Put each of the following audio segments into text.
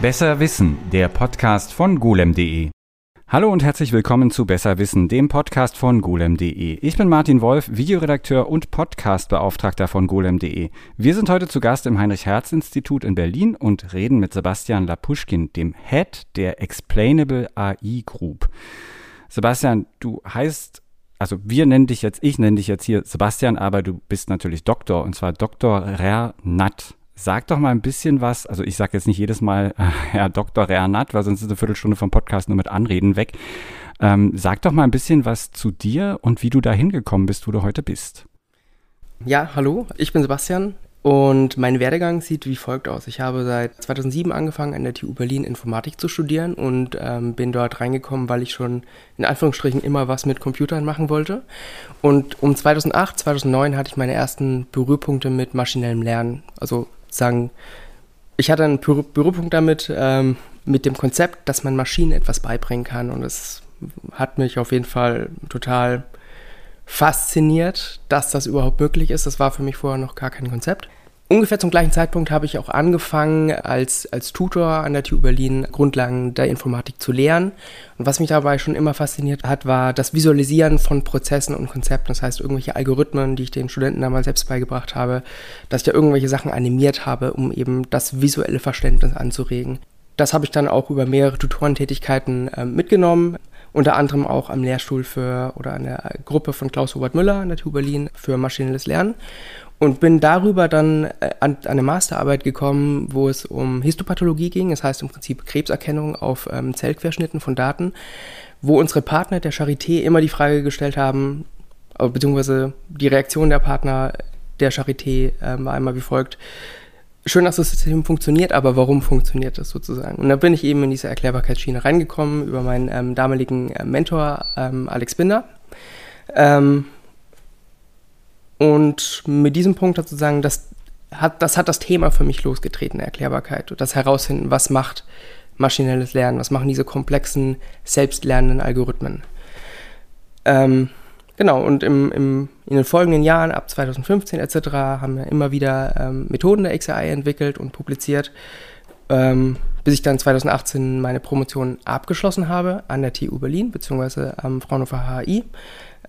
Besser Wissen, der Podcast von golem.de. Hallo und herzlich willkommen zu Besser Wissen, dem Podcast von golem.de. Ich bin Martin Wolf, Videoredakteur und Podcastbeauftragter von golem.de. Wir sind heute zu Gast im Heinrich-Herz-Institut in Berlin und reden mit Sebastian Lapuschkin, dem Head der Explainable AI Group. Sebastian, du heißt also wir nennen dich jetzt, ich nenne dich jetzt hier Sebastian, aber du bist natürlich Doktor und zwar Dr. Rernat. Sag doch mal ein bisschen was, also ich sage jetzt nicht jedes Mal äh, Herr Dr. Rernat, weil sonst ist eine Viertelstunde vom Podcast nur mit Anreden weg. Ähm, sag doch mal ein bisschen was zu dir und wie du da hingekommen bist, wo du heute bist. Ja, hallo, ich bin Sebastian. Und mein Werdegang sieht wie folgt aus. Ich habe seit 2007 angefangen, an der TU Berlin Informatik zu studieren und ähm, bin dort reingekommen, weil ich schon in Anführungsstrichen immer was mit Computern machen wollte. Und um 2008, 2009 hatte ich meine ersten Berührpunkte mit maschinellem Lernen. Also sagen, ich hatte einen Berührpunkt damit, ähm, mit dem Konzept, dass man Maschinen etwas beibringen kann. Und es hat mich auf jeden Fall total fasziniert, dass das überhaupt möglich ist. Das war für mich vorher noch gar kein Konzept. Ungefähr zum gleichen Zeitpunkt habe ich auch angefangen, als, als Tutor an der TU Berlin Grundlagen der Informatik zu lehren. Und was mich dabei schon immer fasziniert hat, war das Visualisieren von Prozessen und Konzepten. Das heißt, irgendwelche Algorithmen, die ich den Studenten damals selbst beigebracht habe, dass ich da irgendwelche Sachen animiert habe, um eben das visuelle Verständnis anzuregen. Das habe ich dann auch über mehrere Tutorentätigkeiten äh, mitgenommen unter anderem auch am Lehrstuhl für oder an der Gruppe von Klaus Hubert Müller an der TU Berlin für maschinelles Lernen. Und bin darüber dann äh, an, eine Masterarbeit gekommen, wo es um Histopathologie ging, das heißt im Prinzip Krebserkennung auf ähm, Zellquerschnitten von Daten, wo unsere Partner der Charité immer die Frage gestellt haben, äh, beziehungsweise die Reaktion der Partner der Charité äh, war einmal wie folgt, schön, dass das System funktioniert, aber warum funktioniert das sozusagen? Und da bin ich eben in diese Erklärbarkeitsschiene reingekommen über meinen ähm, damaligen äh, Mentor ähm, Alex Binder. Ähm, und mit diesem Punkt hat sozusagen das hat, das hat das Thema für mich losgetreten, Erklärbarkeit. Und das herausfinden, was macht maschinelles Lernen, was machen diese komplexen, selbstlernenden Algorithmen. Ähm, Genau, und im, im, in den folgenden Jahren, ab 2015 etc., haben wir immer wieder ähm, Methoden der XAI entwickelt und publiziert, ähm, bis ich dann 2018 meine Promotion abgeschlossen habe an der TU Berlin, beziehungsweise am Fraunhofer HI,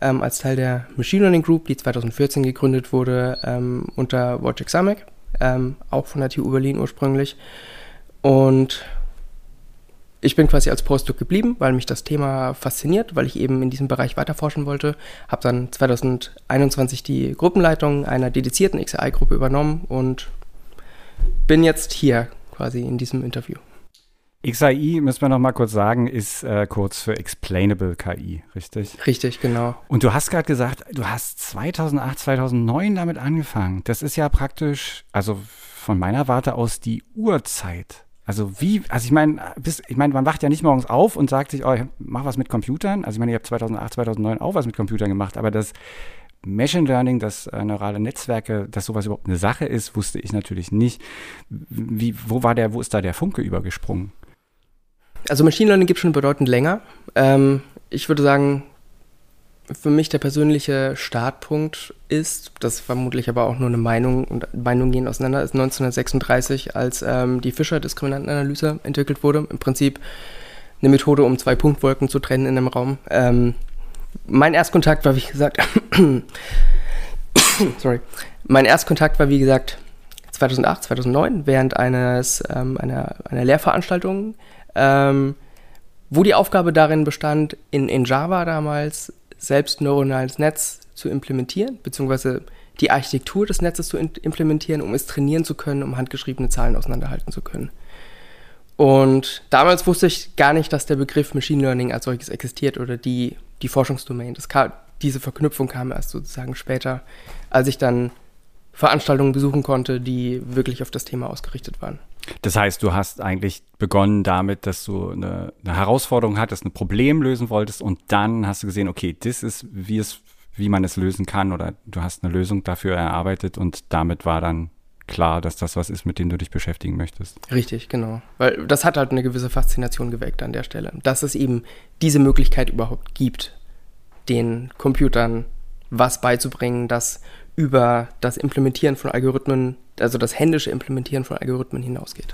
ähm, als Teil der Machine Learning Group, die 2014 gegründet wurde ähm, unter Wojciech Samek, ähm, auch von der TU Berlin ursprünglich. Und ich bin quasi als Postdoc geblieben, weil mich das Thema fasziniert, weil ich eben in diesem Bereich weiterforschen wollte. Habe dann 2021 die Gruppenleitung einer dedizierten XAI-Gruppe übernommen und bin jetzt hier quasi in diesem Interview. XAI, müssen wir noch mal kurz sagen, ist äh, kurz für Explainable KI, richtig? Richtig, genau. Und du hast gerade gesagt, du hast 2008, 2009 damit angefangen. Das ist ja praktisch, also von meiner Warte aus die Urzeit also wie, also ich meine, ich meine, man wacht ja nicht morgens auf und sagt sich, oh, mach was mit Computern. Also ich meine, ich habe 2008, 2009 auch was mit Computern gemacht, aber das Machine Learning, dass äh, neurale Netzwerke, dass sowas überhaupt eine Sache ist, wusste ich natürlich nicht. Wie, wo war der, wo ist da der Funke übergesprungen? Also Machine Learning gibt es schon bedeutend länger. Ähm, ich würde sagen, für mich der persönliche Startpunkt ist, das vermutlich aber auch nur eine Meinung und Meinungen gehen auseinander, ist 1936, als ähm, die Fischer-Diskriminantenanalyse entwickelt wurde. Im Prinzip eine Methode, um zwei Punktwolken zu trennen in einem Raum. Ähm, mein Erstkontakt war, wie gesagt, sorry, mein Erstkontakt war, wie gesagt, 2008, 2009, während eines, ähm, einer, einer Lehrveranstaltung, ähm, wo die Aufgabe darin bestand, in, in Java damals selbst neuronales Netz zu implementieren, beziehungsweise die Architektur des Netzes zu implementieren, um es trainieren zu können, um handgeschriebene Zahlen auseinanderhalten zu können. Und damals wusste ich gar nicht, dass der Begriff Machine Learning als solches existiert oder die, die Forschungsdomain. Kam, diese Verknüpfung kam erst sozusagen später, als ich dann Veranstaltungen besuchen konnte, die wirklich auf das Thema ausgerichtet waren. Das heißt, du hast eigentlich begonnen damit, dass du eine, eine, Herausforderung hattest, ein Problem lösen wolltest und dann hast du gesehen, okay, das ist, wie es, wie man es lösen kann oder du hast eine Lösung dafür erarbeitet und damit war dann klar, dass das was ist, mit dem du dich beschäftigen möchtest. Richtig, genau. Weil das hat halt eine gewisse Faszination geweckt an der Stelle, dass es eben diese Möglichkeit überhaupt gibt, den Computern was beizubringen, das über das Implementieren von Algorithmen, also das händische Implementieren von Algorithmen hinausgeht.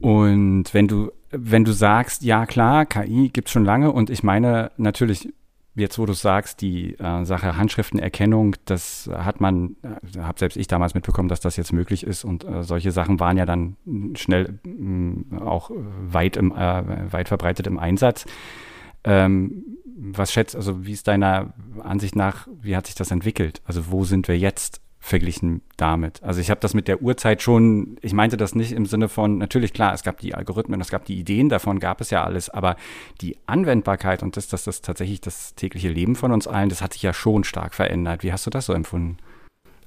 Und wenn du, wenn du sagst, ja klar, KI gibt es schon lange und ich meine natürlich, jetzt wo du sagst, die äh, Sache Handschriftenerkennung, das hat man, äh, habe selbst ich damals mitbekommen, dass das jetzt möglich ist und äh, solche Sachen waren ja dann schnell mh, auch weit, im, äh, weit verbreitet im Einsatz. Ähm, was schätzt, also wie ist deiner Ansicht nach, wie hat sich das entwickelt? Also wo sind wir jetzt? verglichen damit. Also ich habe das mit der Uhrzeit schon, ich meinte das nicht im Sinne von, natürlich klar, es gab die Algorithmen, es gab die Ideen, davon gab es ja alles, aber die Anwendbarkeit und das, dass das tatsächlich das tägliche Leben von uns allen, das hat sich ja schon stark verändert. Wie hast du das so empfunden?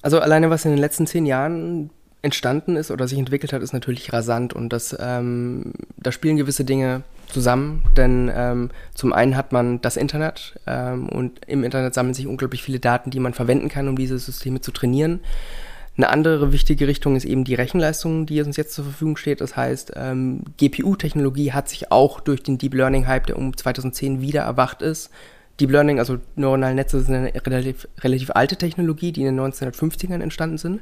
Also alleine was in den letzten zehn Jahren entstanden ist oder sich entwickelt hat, ist natürlich rasant und das, ähm, da spielen gewisse Dinge zusammen, denn ähm, zum einen hat man das Internet ähm, und im Internet sammeln sich unglaublich viele Daten, die man verwenden kann, um diese Systeme zu trainieren. Eine andere wichtige Richtung ist eben die Rechenleistung, die uns jetzt zur Verfügung steht. Das heißt, ähm, GPU-Technologie hat sich auch durch den Deep Learning-Hype, der um 2010 wieder erwacht ist. Deep Learning, also neuronale Netze, sind eine relativ, relativ alte Technologie, die in den 1950ern entstanden sind.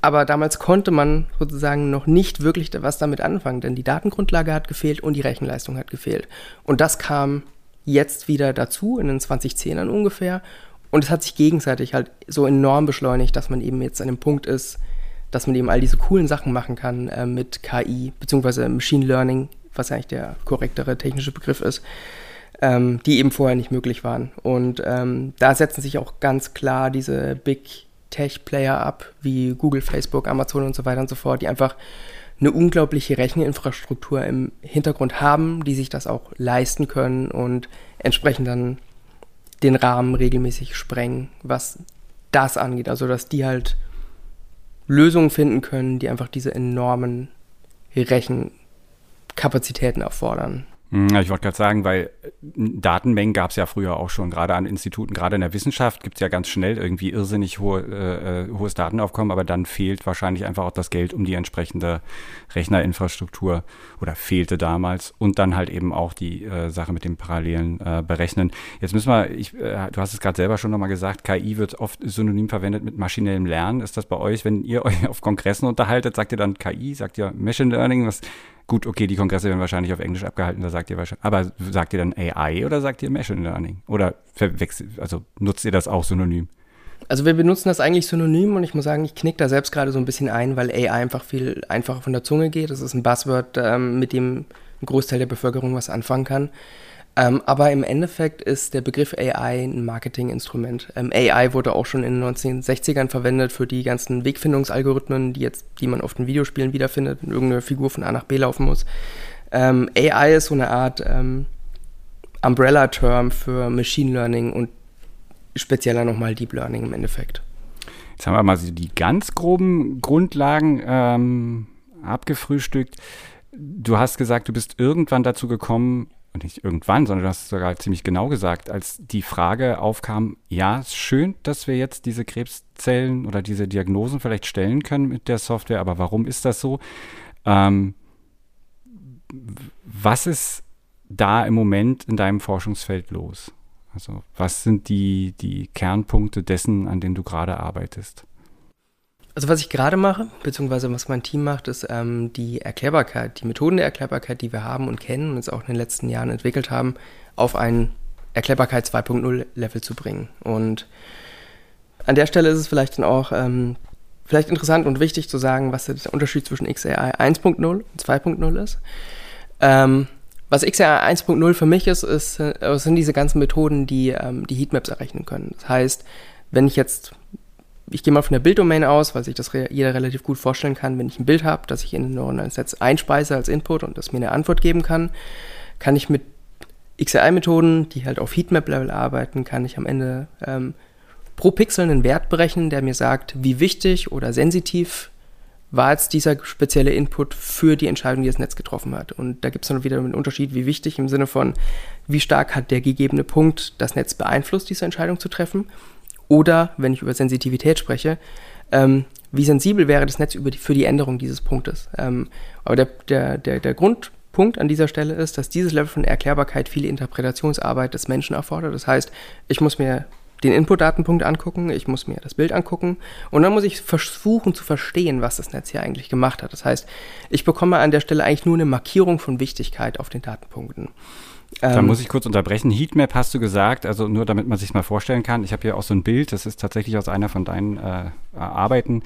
Aber damals konnte man sozusagen noch nicht wirklich was damit anfangen, denn die Datengrundlage hat gefehlt und die Rechenleistung hat gefehlt. Und das kam jetzt wieder dazu, in den 2010ern ungefähr. Und es hat sich gegenseitig halt so enorm beschleunigt, dass man eben jetzt an dem Punkt ist, dass man eben all diese coolen Sachen machen kann äh, mit KI, beziehungsweise Machine Learning, was eigentlich der korrektere technische Begriff ist, ähm, die eben vorher nicht möglich waren. Und ähm, da setzen sich auch ganz klar diese Big Tech-Player ab, wie Google, Facebook, Amazon und so weiter und so fort, die einfach eine unglaubliche Recheninfrastruktur im Hintergrund haben, die sich das auch leisten können und entsprechend dann den Rahmen regelmäßig sprengen, was das angeht. Also dass die halt Lösungen finden können, die einfach diese enormen Rechenkapazitäten erfordern. Hm, ich wollte gerade sagen, weil äh, Datenmengen gab es ja früher auch schon, gerade an Instituten, gerade in der Wissenschaft gibt es ja ganz schnell irgendwie irrsinnig hohe, äh, äh, hohes Datenaufkommen, aber dann fehlt wahrscheinlich einfach auch das Geld um die entsprechende Rechnerinfrastruktur oder fehlte damals und dann halt eben auch die äh, Sache mit dem parallelen äh, Berechnen. Jetzt müssen wir, ich, äh, du hast es gerade selber schon nochmal gesagt, KI wird oft synonym verwendet mit maschinellem Lernen. Ist das bei euch, wenn ihr euch auf Kongressen unterhaltet, sagt ihr dann KI, sagt ihr Machine Learning? Was, Gut, okay, die Kongresse werden wahrscheinlich auf Englisch abgehalten, da sagt ihr wahrscheinlich, aber sagt ihr dann AI oder sagt ihr Machine Learning? Oder verwechselt, also nutzt ihr das auch synonym? Also wir benutzen das eigentlich synonym und ich muss sagen, ich knick da selbst gerade so ein bisschen ein, weil AI einfach viel einfacher von der Zunge geht. Das ist ein Buzzword, ähm, mit dem ein Großteil der Bevölkerung was anfangen kann. Ähm, aber im Endeffekt ist der Begriff AI ein Marketinginstrument. Ähm, AI wurde auch schon in den 1960ern verwendet für die ganzen Wegfindungsalgorithmen, die jetzt, die man oft in Videospielen wiederfindet, wenn irgendeine Figur von A nach B laufen muss. Ähm, AI ist so eine Art ähm, Umbrella-Term für Machine Learning und spezieller nochmal Deep Learning im Endeffekt. Jetzt haben wir mal so die ganz groben Grundlagen ähm, abgefrühstückt. Du hast gesagt, du bist irgendwann dazu gekommen, nicht irgendwann, sondern du hast es sogar ziemlich genau gesagt, als die Frage aufkam, ja, ist schön, dass wir jetzt diese Krebszellen oder diese Diagnosen vielleicht stellen können mit der Software, aber warum ist das so? Ähm, was ist da im Moment in deinem Forschungsfeld los? Also was sind die, die Kernpunkte dessen, an denen du gerade arbeitest? Also was ich gerade mache, beziehungsweise was mein Team macht, ist ähm, die Erklärbarkeit, die Methoden der Erklärbarkeit, die wir haben und kennen und jetzt auch in den letzten Jahren entwickelt haben, auf ein Erklärbarkeit 2.0 Level zu bringen. Und an der Stelle ist es vielleicht dann auch ähm, vielleicht interessant und wichtig zu sagen, was der Unterschied zwischen XAI 1.0 und 2.0 ist. Ähm, was XAI 1.0 für mich ist, ist, äh, sind diese ganzen Methoden, die ähm, die Heatmaps errechnen können. Das heißt, wenn ich jetzt ich gehe mal von der Bilddomain aus, weil sich das re jeder relativ gut vorstellen kann, wenn ich ein Bild habe, das ich in ein neuronales Netz einspeise als Input und das mir eine Antwort geben kann, kann ich mit XAI-Methoden, die halt auf Heatmap-Level arbeiten, kann ich am Ende ähm, pro Pixel einen Wert berechnen, der mir sagt, wie wichtig oder sensitiv war jetzt dieser spezielle Input für die Entscheidung, die das Netz getroffen hat. Und da gibt es dann wieder einen Unterschied, wie wichtig im Sinne von, wie stark hat der gegebene Punkt das Netz beeinflusst, diese Entscheidung zu treffen oder, wenn ich über Sensitivität spreche, ähm, wie sensibel wäre das Netz die, für die Änderung dieses Punktes. Ähm, aber der, der, der, der Grundpunkt an dieser Stelle ist, dass dieses Level von Erklärbarkeit viele Interpretationsarbeit des Menschen erfordert. Das heißt, ich muss mir den Input-Datenpunkt angucken, ich muss mir das Bild angucken und dann muss ich versuchen zu verstehen, was das Netz hier eigentlich gemacht hat. Das heißt, ich bekomme an der Stelle eigentlich nur eine Markierung von Wichtigkeit auf den Datenpunkten. Da ähm, muss ich kurz unterbrechen. Heatmap hast du gesagt, also nur damit man sich mal vorstellen kann. Ich habe hier auch so ein Bild, das ist tatsächlich aus einer von deinen äh, Arbeiten,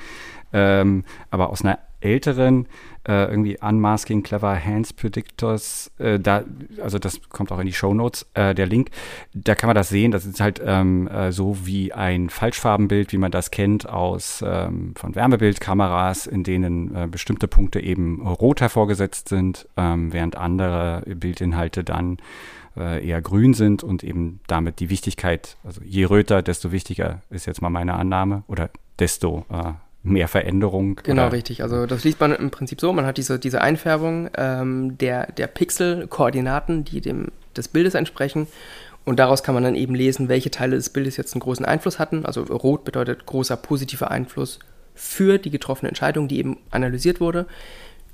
ähm, aber aus einer älteren äh, irgendwie Unmasking Clever Hands Predictors, äh, da, also das kommt auch in die Show Notes, äh, der Link, da kann man das sehen, das ist halt ähm, äh, so wie ein Falschfarbenbild, wie man das kennt aus ähm, von Wärmebildkameras, in denen äh, bestimmte Punkte eben rot hervorgesetzt sind, ähm, während andere Bildinhalte dann äh, eher grün sind und eben damit die Wichtigkeit, also je röter, desto wichtiger ist jetzt mal meine Annahme oder desto äh, mehr Veränderung. Genau, oder? richtig. Also das liest man im Prinzip so, man hat diese, diese Einfärbung ähm, der, der Pixel-Koordinaten, die dem des Bildes entsprechen. Und daraus kann man dann eben lesen, welche Teile des Bildes jetzt einen großen Einfluss hatten. Also rot bedeutet großer positiver Einfluss für die getroffene Entscheidung, die eben analysiert wurde.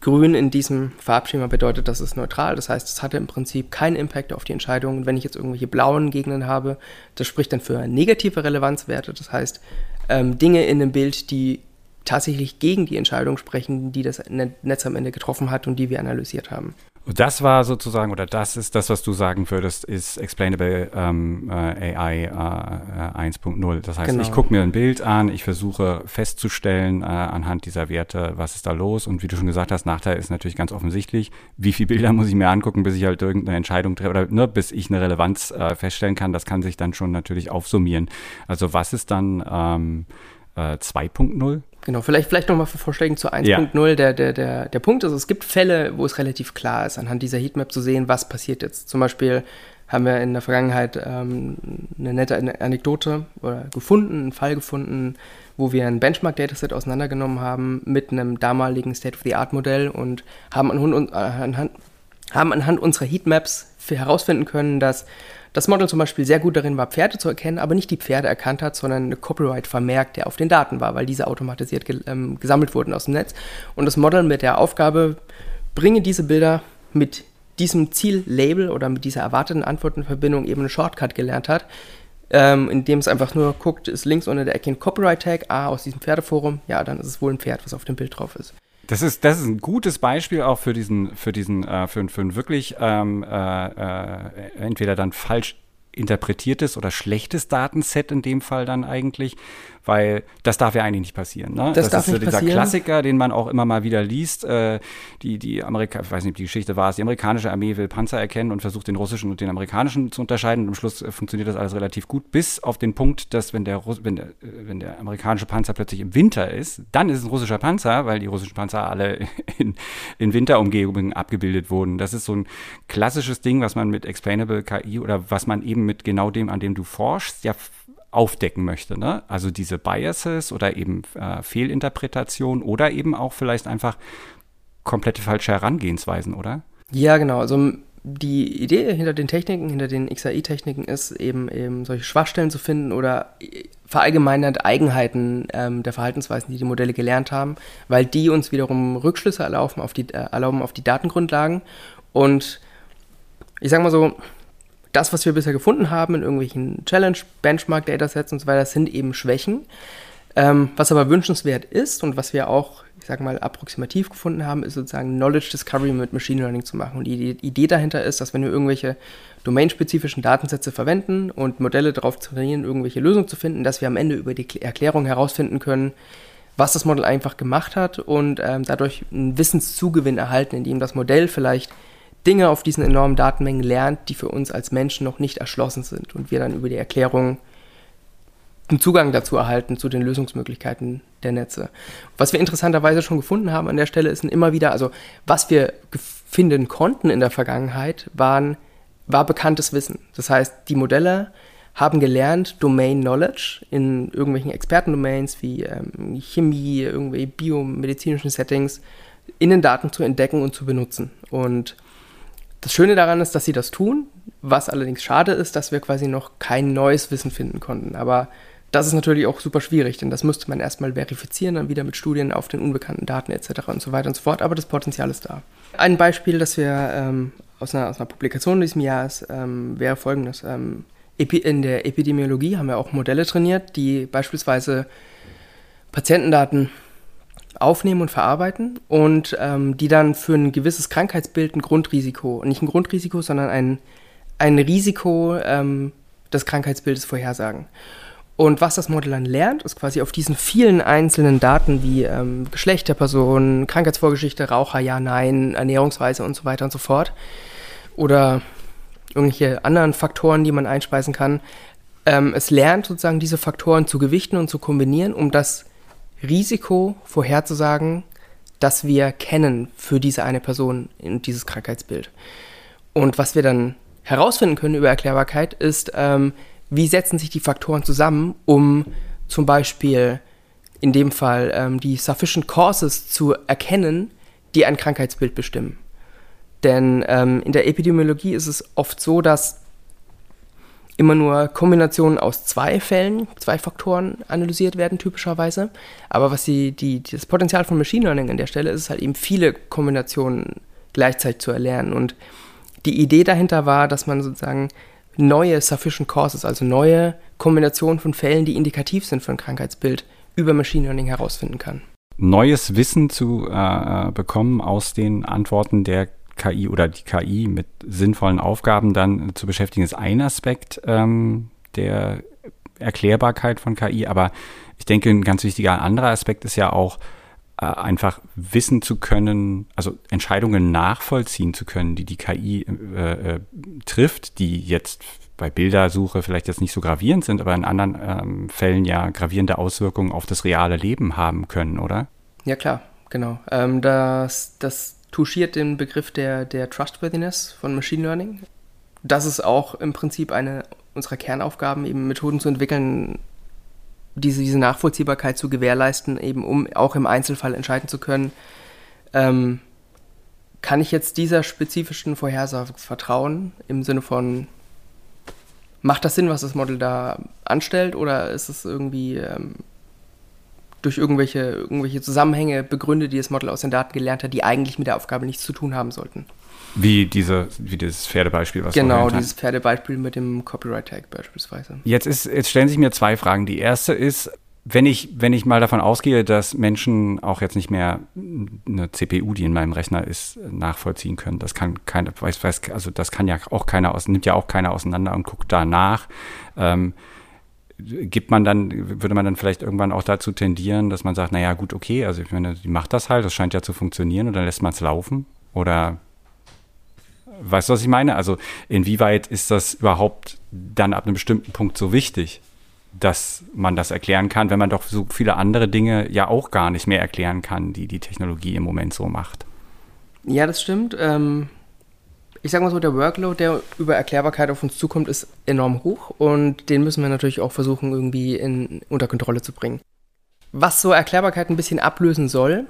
Grün in diesem Farbschema bedeutet, dass es neutral. Das heißt, es hatte im Prinzip keinen Impact auf die Entscheidung. Und wenn ich jetzt irgendwelche blauen Gegenden habe, das spricht dann für negative Relevanzwerte. Das heißt, ähm, Dinge in dem Bild, die tatsächlich gegen die Entscheidung sprechen, die das Netz am Ende getroffen hat und die wir analysiert haben. Das war sozusagen, oder das ist das, was du sagen würdest, ist Explainable ähm, äh, AI äh, 1.0. Das heißt, genau. ich gucke mir ein Bild an, ich versuche festzustellen äh, anhand dieser Werte, was ist da los. Und wie du schon gesagt hast, Nachteil ist natürlich ganz offensichtlich, wie viele Bilder muss ich mir angucken, bis ich halt irgendeine Entscheidung treffe oder ne, bis ich eine Relevanz äh, feststellen kann. Das kann sich dann schon natürlich aufsummieren. Also was ist dann ähm, 2.0? Äh, genau, vielleicht, vielleicht nochmal vorschlagen zu 1.0. Ja. Der, der, der, der Punkt ist, es gibt Fälle, wo es relativ klar ist, anhand dieser Heatmap zu sehen, was passiert jetzt. Zum Beispiel haben wir in der Vergangenheit ähm, eine nette Anekdote oder gefunden, einen Fall gefunden, wo wir ein Benchmark-Dataset auseinandergenommen haben mit einem damaligen State-of-the-Art-Modell und haben anhand, anhand, haben anhand unserer Heatmaps herausfinden können, dass das Model zum Beispiel sehr gut darin war, Pferde zu erkennen, aber nicht die Pferde erkannt hat, sondern eine Copyright vermerkt, der auf den Daten war, weil diese automatisiert ge ähm, gesammelt wurden aus dem Netz. Und das Model mit der Aufgabe, bringe diese Bilder mit diesem Ziellabel oder mit dieser erwarteten Antwortenverbindung eben einen Shortcut gelernt hat, ähm, indem es einfach nur guckt, ist links unter der Ecke ein Copyright-Tag, ah, aus diesem Pferdeforum, ja, dann ist es wohl ein Pferd, was auf dem Bild drauf ist. Das ist, das ist ein gutes Beispiel auch für diesen, für diesen, äh, für, für ein wirklich ähm, äh, äh, entweder dann falsch interpretiertes oder schlechtes Datenset in dem Fall dann eigentlich, weil das darf ja eigentlich nicht passieren. Ne? Das, das darf ist so dieser passieren. Klassiker, den man auch immer mal wieder liest. Äh, die, die Amerika ich weiß nicht, ob die Geschichte war es, die amerikanische Armee will Panzer erkennen und versucht den russischen und den amerikanischen zu unterscheiden. Und am Schluss äh, funktioniert das alles relativ gut, bis auf den Punkt, dass wenn der, wenn der, äh, wenn der amerikanische Panzer plötzlich im Winter ist, dann ist es ein russischer Panzer, weil die russischen Panzer alle in, in Winterumgebungen abgebildet wurden. Das ist so ein klassisches Ding, was man mit Explainable KI oder was man eben mit genau dem, an dem du forschst, ja aufdecken möchte. Ne? Also diese Biases oder eben äh, Fehlinterpretationen oder eben auch vielleicht einfach komplette falsche Herangehensweisen, oder? Ja, genau. Also die Idee hinter den Techniken, hinter den XAI-Techniken ist eben, eben solche Schwachstellen zu finden oder verallgemeinert Eigenheiten ähm, der Verhaltensweisen, die die Modelle gelernt haben, weil die uns wiederum Rückschlüsse erlauben auf die, äh, erlauben auf die Datengrundlagen. Und ich sage mal so, das, was wir bisher gefunden haben in irgendwelchen Challenge, Benchmark, Datasets und so weiter, sind eben Schwächen. Ähm, was aber wünschenswert ist und was wir auch, ich sag mal, approximativ gefunden haben, ist sozusagen Knowledge Discovery mit Machine Learning zu machen. Und die Idee dahinter ist, dass wenn wir irgendwelche domainspezifischen Datensätze verwenden und Modelle darauf trainieren, irgendwelche Lösungen zu finden, dass wir am Ende über die Erklärung herausfinden können, was das Modell einfach gemacht hat und ähm, dadurch einen Wissenszugewinn erhalten, indem das Modell vielleicht Dinge auf diesen enormen Datenmengen lernt, die für uns als Menschen noch nicht erschlossen sind und wir dann über die Erklärung einen Zugang dazu erhalten, zu den Lösungsmöglichkeiten der Netze. Was wir interessanterweise schon gefunden haben an der Stelle ist immer wieder, also was wir finden konnten in der Vergangenheit, waren, war bekanntes Wissen. Das heißt, die Modelle haben gelernt, Domain Knowledge in irgendwelchen Expertendomains wie ähm, Chemie, irgendwelche biomedizinischen Settings in den Daten zu entdecken und zu benutzen. Und das Schöne daran ist, dass sie das tun, was allerdings schade ist, dass wir quasi noch kein neues Wissen finden konnten. Aber das ist natürlich auch super schwierig, denn das müsste man erstmal verifizieren, dann wieder mit Studien auf den unbekannten Daten etc. und so weiter und so fort. Aber das Potenzial ist da. Ein Beispiel, das wir ähm, aus, einer, aus, einer, Publikation in diesem Jahr ist, ähm, wäre folgendes. Ähm, in der Epidemiologie haben wir auch Modelle trainiert, die beispielsweise Patientendaten aufnehmen und verarbeiten und ähm, die dann für ein gewisses Krankheitsbild ein Grundrisiko, nicht ein Grundrisiko, sondern ein, ein Risiko ähm, des Krankheitsbildes vorhersagen. Und was das Modell dann lernt, ist quasi auf diesen vielen einzelnen Daten wie ähm, Geschlecht der Person, Krankheitsvorgeschichte, Raucher, ja, nein, Ernährungsweise und so weiter und so fort. Oder irgendwelche anderen Faktoren, die man einspeisen kann. Ähm, es lernt sozusagen diese Faktoren zu gewichten und zu kombinieren, um das Risiko vorherzusagen, das wir kennen für diese eine Person in dieses Krankheitsbild. Und was wir dann herausfinden können über Erklärbarkeit ist, ähm, wie setzen sich die Faktoren zusammen, um zum Beispiel in dem Fall ähm, die Sufficient Causes zu erkennen, die ein Krankheitsbild bestimmen. Denn ähm, in der Epidemiologie ist es oft so, dass immer nur Kombinationen aus zwei Fällen, zwei Faktoren analysiert werden, typischerweise. Aber was die, die, das Potenzial von Machine Learning an der Stelle ist, ist halt eben viele Kombinationen gleichzeitig zu erlernen. Und die Idee dahinter war, dass man sozusagen neue Sufficient Causes, also neue Kombinationen von Fällen, die indikativ sind für ein Krankheitsbild, über Machine Learning herausfinden kann. Neues Wissen zu äh, bekommen aus den Antworten der KI oder die KI mit sinnvollen Aufgaben dann zu beschäftigen, ist ein Aspekt ähm, der Erklärbarkeit von KI. Aber ich denke, ein ganz wichtiger anderer Aspekt ist ja auch, äh, einfach wissen zu können, also Entscheidungen nachvollziehen zu können, die die KI äh, äh, trifft, die jetzt bei Bildersuche vielleicht jetzt nicht so gravierend sind, aber in anderen ähm, Fällen ja gravierende Auswirkungen auf das reale Leben haben können, oder? Ja klar, genau. Ähm, das, das touchiert den Begriff der, der Trustworthiness von Machine Learning. Das ist auch im Prinzip eine unserer Kernaufgaben, eben Methoden zu entwickeln, diese, diese Nachvollziehbarkeit zu gewährleisten, eben um auch im Einzelfall entscheiden zu können, ähm, kann ich jetzt dieser spezifischen Vorhersage vertrauen, im Sinne von, macht das Sinn, was das Model da anstellt, oder ist es irgendwie ähm, durch irgendwelche, irgendwelche Zusammenhänge begründet, die das Model aus den Daten gelernt hat, die eigentlich mit der Aufgabe nichts zu tun haben sollten? Wie, diese, wie dieses Pferdebeispiel, was Genau, dieses Pferdebeispiel mit dem Copyright-Tag beispielsweise. Jetzt, ist, jetzt stellen sich mir zwei Fragen. Die erste ist, wenn ich, wenn ich mal davon ausgehe, dass Menschen auch jetzt nicht mehr eine CPU, die in meinem Rechner ist, nachvollziehen können, das kann keiner, weiß, weiß, also das kann ja auch keiner aus, nimmt ja auch keiner auseinander und guckt danach. Ähm, gibt man dann, würde man dann vielleicht irgendwann auch dazu tendieren, dass man sagt, naja, gut, okay, also ich meine, die macht das halt, das scheint ja zu funktionieren und dann lässt man es laufen? Oder Weißt du, was ich meine? Also inwieweit ist das überhaupt dann ab einem bestimmten Punkt so wichtig, dass man das erklären kann, wenn man doch so viele andere Dinge ja auch gar nicht mehr erklären kann, die die Technologie im Moment so macht? Ja, das stimmt. Ähm, ich sage mal so, der Workload, der über Erklärbarkeit auf uns zukommt, ist enorm hoch und den müssen wir natürlich auch versuchen, irgendwie in, unter Kontrolle zu bringen. Was so Erklärbarkeit ein bisschen ablösen soll,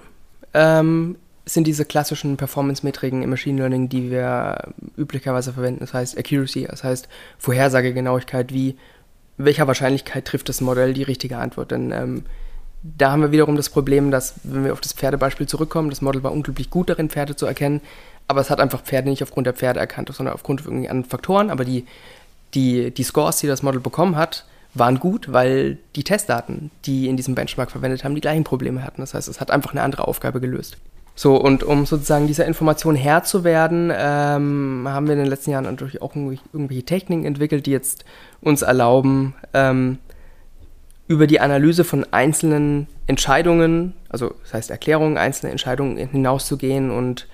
ähm, sind diese klassischen Performance-Metriken im Machine Learning, die wir üblicherweise verwenden. Das heißt Accuracy, das heißt Vorhersagegenauigkeit, wie welcher Wahrscheinlichkeit trifft das Modell die richtige Antwort. Denn ähm, da haben wir wiederum das Problem, dass, wenn wir auf das Pferdebeispiel zurückkommen, das Modell war unglaublich gut darin, Pferde zu erkennen, aber es hat einfach Pferde nicht aufgrund der Pferde erkannt, sondern aufgrund von anderen Faktoren. Aber die, die, die Scores, die das Model bekommen hat, waren gut, weil die Testdaten, die in diesem Benchmark verwendet haben, die gleichen Probleme hatten. Das heißt, es hat einfach eine andere Aufgabe gelöst. So, und um sozusagen dieser Information Herr zu werden, ähm, haben wir in den letzten Jahren natürlich auch irgendwelche Techniken entwickelt, die jetzt uns erlauben, ähm, über die Analyse von einzelnen Entscheidungen, also das heißt Erklärungen, einzelne Entscheidungen hinauszugehen und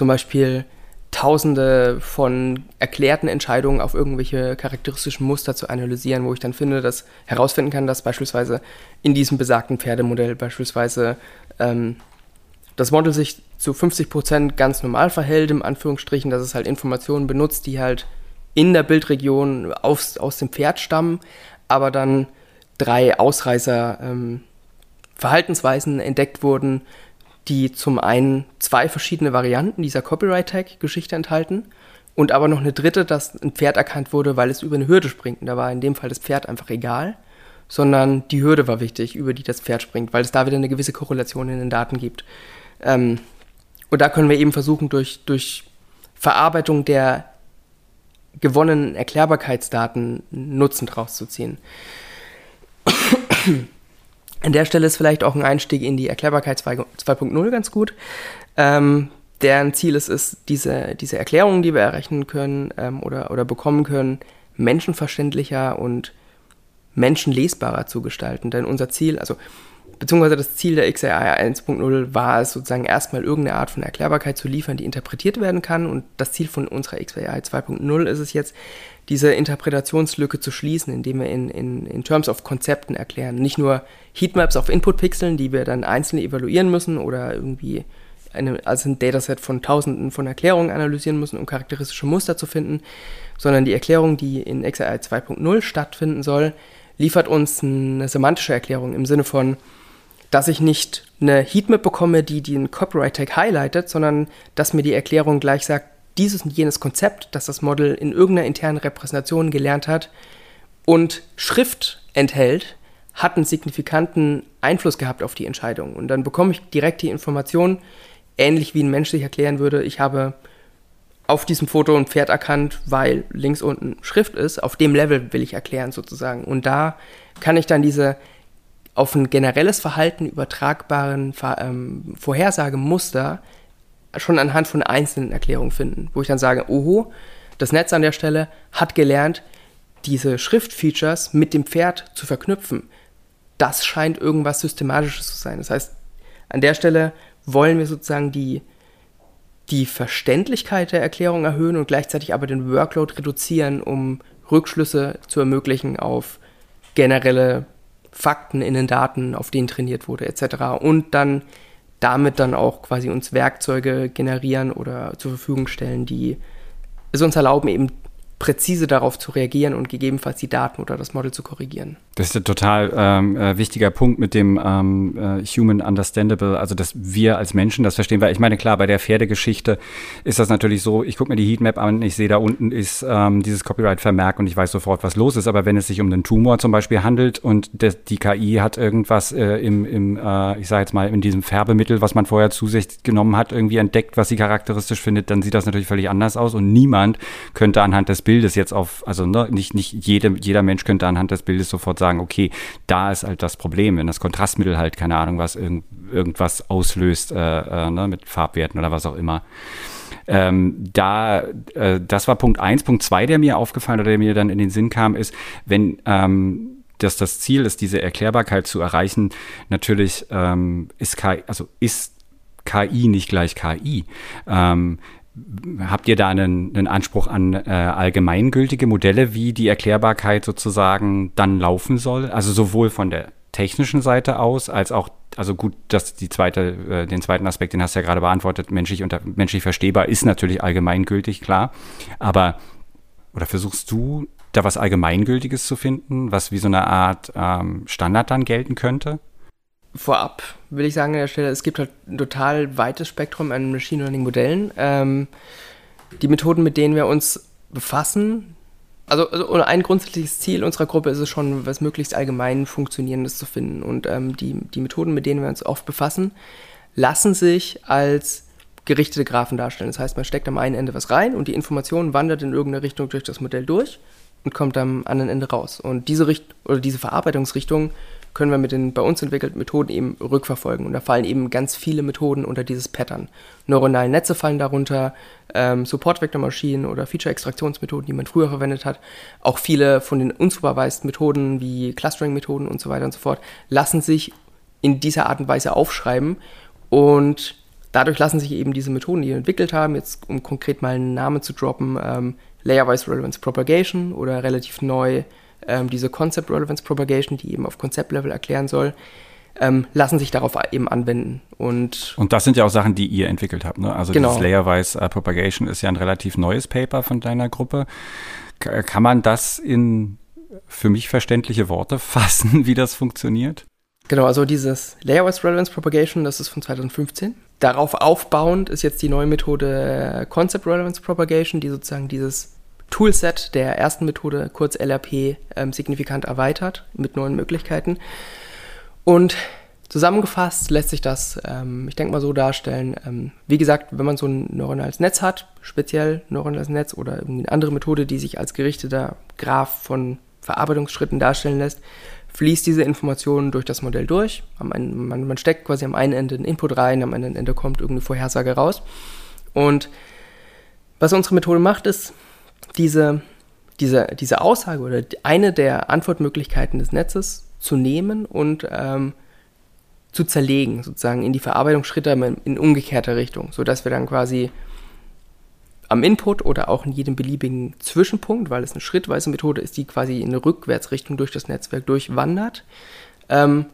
zum Beispiel Tausende von erklärten Entscheidungen auf irgendwelche charakteristischen Muster zu analysieren, wo ich dann finde, dass herausfinden kann, dass beispielsweise in diesem besagten Pferdemodell beispielsweise ähm, das Model sich zu 50% ganz normal verhält, im Anführungsstrichen, dass es halt Informationen benutzt, die halt in der Bildregion aus, aus dem Pferd stammen, aber dann drei Ausreißer ähm, Verhaltensweisen entdeckt wurden, die zum einen zwei verschiedene Varianten dieser Copyright-Tag-Geschichte enthalten und aber noch eine dritte, dass ein Pferd erkannt wurde, weil es über eine Hürde springt. Und da war in dem Fall das Pferd einfach egal, sondern die Hürde war wichtig, über die das Pferd springt, weil es da wieder eine gewisse Korrelation in den Daten gibt. Ähm, und da können wir eben versuchen, durch, durch Verarbeitung der gewonnenen Erklärbarkeitsdaten Nutzen draus zu ziehen. An der Stelle ist vielleicht auch ein Einstieg in die Erklärbarkeit 2.0 ganz gut. Ähm, deren Ziel es ist, diese, diese Erklärungen, die wir errechnen können ähm, oder, oder bekommen können, menschenverständlicher und menschenlesbarer zu gestalten. Denn unser Ziel, also beziehungsweise das Ziel der XAI 1.0 war es sozusagen erstmal irgendeine Art von Erklärbarkeit zu liefern, die interpretiert werden kann. Und das Ziel von unserer XAI 2.0 ist es jetzt, diese Interpretationslücke zu schließen, indem wir in, in, in Terms of Konzepten erklären. Nicht nur Heatmaps auf Input-Pixeln, die wir dann einzeln evaluieren müssen oder irgendwie eine, also ein Dataset von Tausenden von Erklärungen analysieren müssen, um charakteristische Muster zu finden, sondern die Erklärung, die in XAI 2.0 stattfinden soll, liefert uns eine semantische Erklärung im Sinne von, dass ich nicht eine Heatmap bekomme, die den Copyright-Tag highlightet, sondern dass mir die Erklärung gleich sagt, dieses und jenes Konzept, das das Model in irgendeiner internen Repräsentation gelernt hat und Schrift enthält, hat einen signifikanten Einfluss gehabt auf die Entscheidung. Und dann bekomme ich direkt die Information, ähnlich wie ein Mensch sich erklären würde, ich habe auf diesem Foto ein Pferd erkannt, weil links unten Schrift ist. Auf dem Level will ich erklären sozusagen. Und da kann ich dann diese auf ein generelles Verhalten übertragbaren ähm, Vorhersagemuster schon anhand von einzelnen Erklärungen finden, wo ich dann sage, oho, das Netz an der Stelle hat gelernt, diese Schriftfeatures mit dem Pferd zu verknüpfen. Das scheint irgendwas Systematisches zu sein. Das heißt, an der Stelle wollen wir sozusagen die die Verständlichkeit der Erklärung erhöhen und gleichzeitig aber den Workload reduzieren, um Rückschlüsse zu ermöglichen auf generelle Fakten in den Daten, auf denen trainiert wurde, etc. Und dann damit dann auch quasi uns Werkzeuge generieren oder zur Verfügung stellen, die es uns erlauben, eben präzise darauf zu reagieren und gegebenenfalls die Daten oder das Model zu korrigieren. Das ist ein total ähm, äh, wichtiger Punkt mit dem ähm, äh, Human Understandable, also dass wir als Menschen das verstehen, weil ich meine, klar, bei der Pferdegeschichte ist das natürlich so, ich gucke mir die Heatmap an, ich sehe da unten ist ähm, dieses Copyright-Vermerk und ich weiß sofort, was los ist, aber wenn es sich um einen Tumor zum Beispiel handelt und das, die KI hat irgendwas äh, im, im äh, ich sage jetzt mal, in diesem Färbemittel, was man vorher zu sich genommen hat, irgendwie entdeckt, was sie charakteristisch findet, dann sieht das natürlich völlig anders aus und niemand könnte anhand des Bildes jetzt auf, also ne, nicht, nicht jede, jeder Mensch könnte anhand des Bildes sofort sagen, okay, da ist halt das Problem, wenn das Kontrastmittel halt, keine Ahnung, was irgend, irgendwas auslöst, äh, äh, ne, mit Farbwerten oder was auch immer. Ähm, da, äh, das war Punkt eins. Punkt zwei, der mir aufgefallen oder der mir dann in den Sinn kam, ist, wenn ähm, dass das Ziel ist, diese Erklärbarkeit zu erreichen, natürlich ähm, ist KI, also ist KI nicht gleich KI. Ähm, Habt ihr da einen, einen Anspruch an äh, allgemeingültige Modelle, wie die Erklärbarkeit sozusagen dann laufen soll? Also sowohl von der technischen Seite aus, als auch, also gut, dass die zweite, äh, den zweiten Aspekt, den hast du ja gerade beantwortet, menschlich, unter, menschlich verstehbar ist natürlich allgemeingültig, klar. Aber, oder versuchst du da was Allgemeingültiges zu finden, was wie so eine Art ähm, Standard dann gelten könnte? Vorab will ich sagen an der Stelle, es gibt halt ein total weites Spektrum an Machine Learning Modellen. Ähm, die Methoden, mit denen wir uns befassen, also, also ein grundsätzliches Ziel unserer Gruppe ist es schon, was möglichst allgemein funktionierendes zu finden. Und ähm, die, die Methoden, mit denen wir uns oft befassen, lassen sich als gerichtete Graphen darstellen. Das heißt, man steckt am einen Ende was rein und die Information wandert in irgendeine Richtung durch das Modell durch und kommt am anderen Ende raus. Und diese Richt oder diese Verarbeitungsrichtung können wir mit den bei uns entwickelten Methoden eben rückverfolgen. Und da fallen eben ganz viele Methoden unter dieses Pattern. Neuronale Netze fallen darunter, ähm, Support-Vektormaschinen oder Feature-Extraktionsmethoden, die man früher verwendet hat. Auch viele von den unsupervised Methoden wie Clustering-Methoden und so weiter und so fort lassen sich in dieser Art und Weise aufschreiben. Und dadurch lassen sich eben diese Methoden, die wir entwickelt haben, jetzt um konkret mal einen Namen zu droppen, ähm, Layer-Wise Relevance Propagation oder relativ neu ähm, diese Concept Relevance Propagation, die eben auf Konzeptlevel erklären soll, ähm, lassen sich darauf eben anwenden. Und, und das sind ja auch Sachen, die ihr entwickelt habt. Ne? Also genau. dieses Layer-Wise uh, Propagation ist ja ein relativ neues Paper von deiner Gruppe. K kann man das in für mich verständliche Worte fassen, wie das funktioniert? Genau, also dieses Layer-Wise Relevance Propagation, das ist von 2015. Darauf aufbauend ist jetzt die neue Methode Concept Relevance Propagation, die sozusagen dieses Toolset der ersten Methode, kurz LRP, ähm, signifikant erweitert mit neuen Möglichkeiten. Und Zusammengefasst lässt sich das, ähm, ich denke mal, so darstellen. Ähm, wie gesagt, wenn man so ein neuronales Netz hat, speziell neuronales Netz oder irgendwie eine andere Methode, die sich als gerichteter Graph von Verarbeitungsschritten darstellen lässt, fließt diese Information durch das Modell durch. Man, steckt quasi am einen Ende einen Input rein, am anderen Ende kommt irgendeine Vorhersage raus. Und was unsere Methode macht, ist, diese, diese, diese Aussage oder eine der Antwortmöglichkeiten des Netzes zu nehmen und ähm, zu zerlegen, sozusagen in die Verarbeitungsschritte in umgekehrter Richtung, sodass wir dann quasi am Input oder auch in jedem beliebigen Zwischenpunkt, weil es eine schrittweise Methode ist, die quasi in eine Rückwärtsrichtung durch das Netzwerk durchwandert, ähm,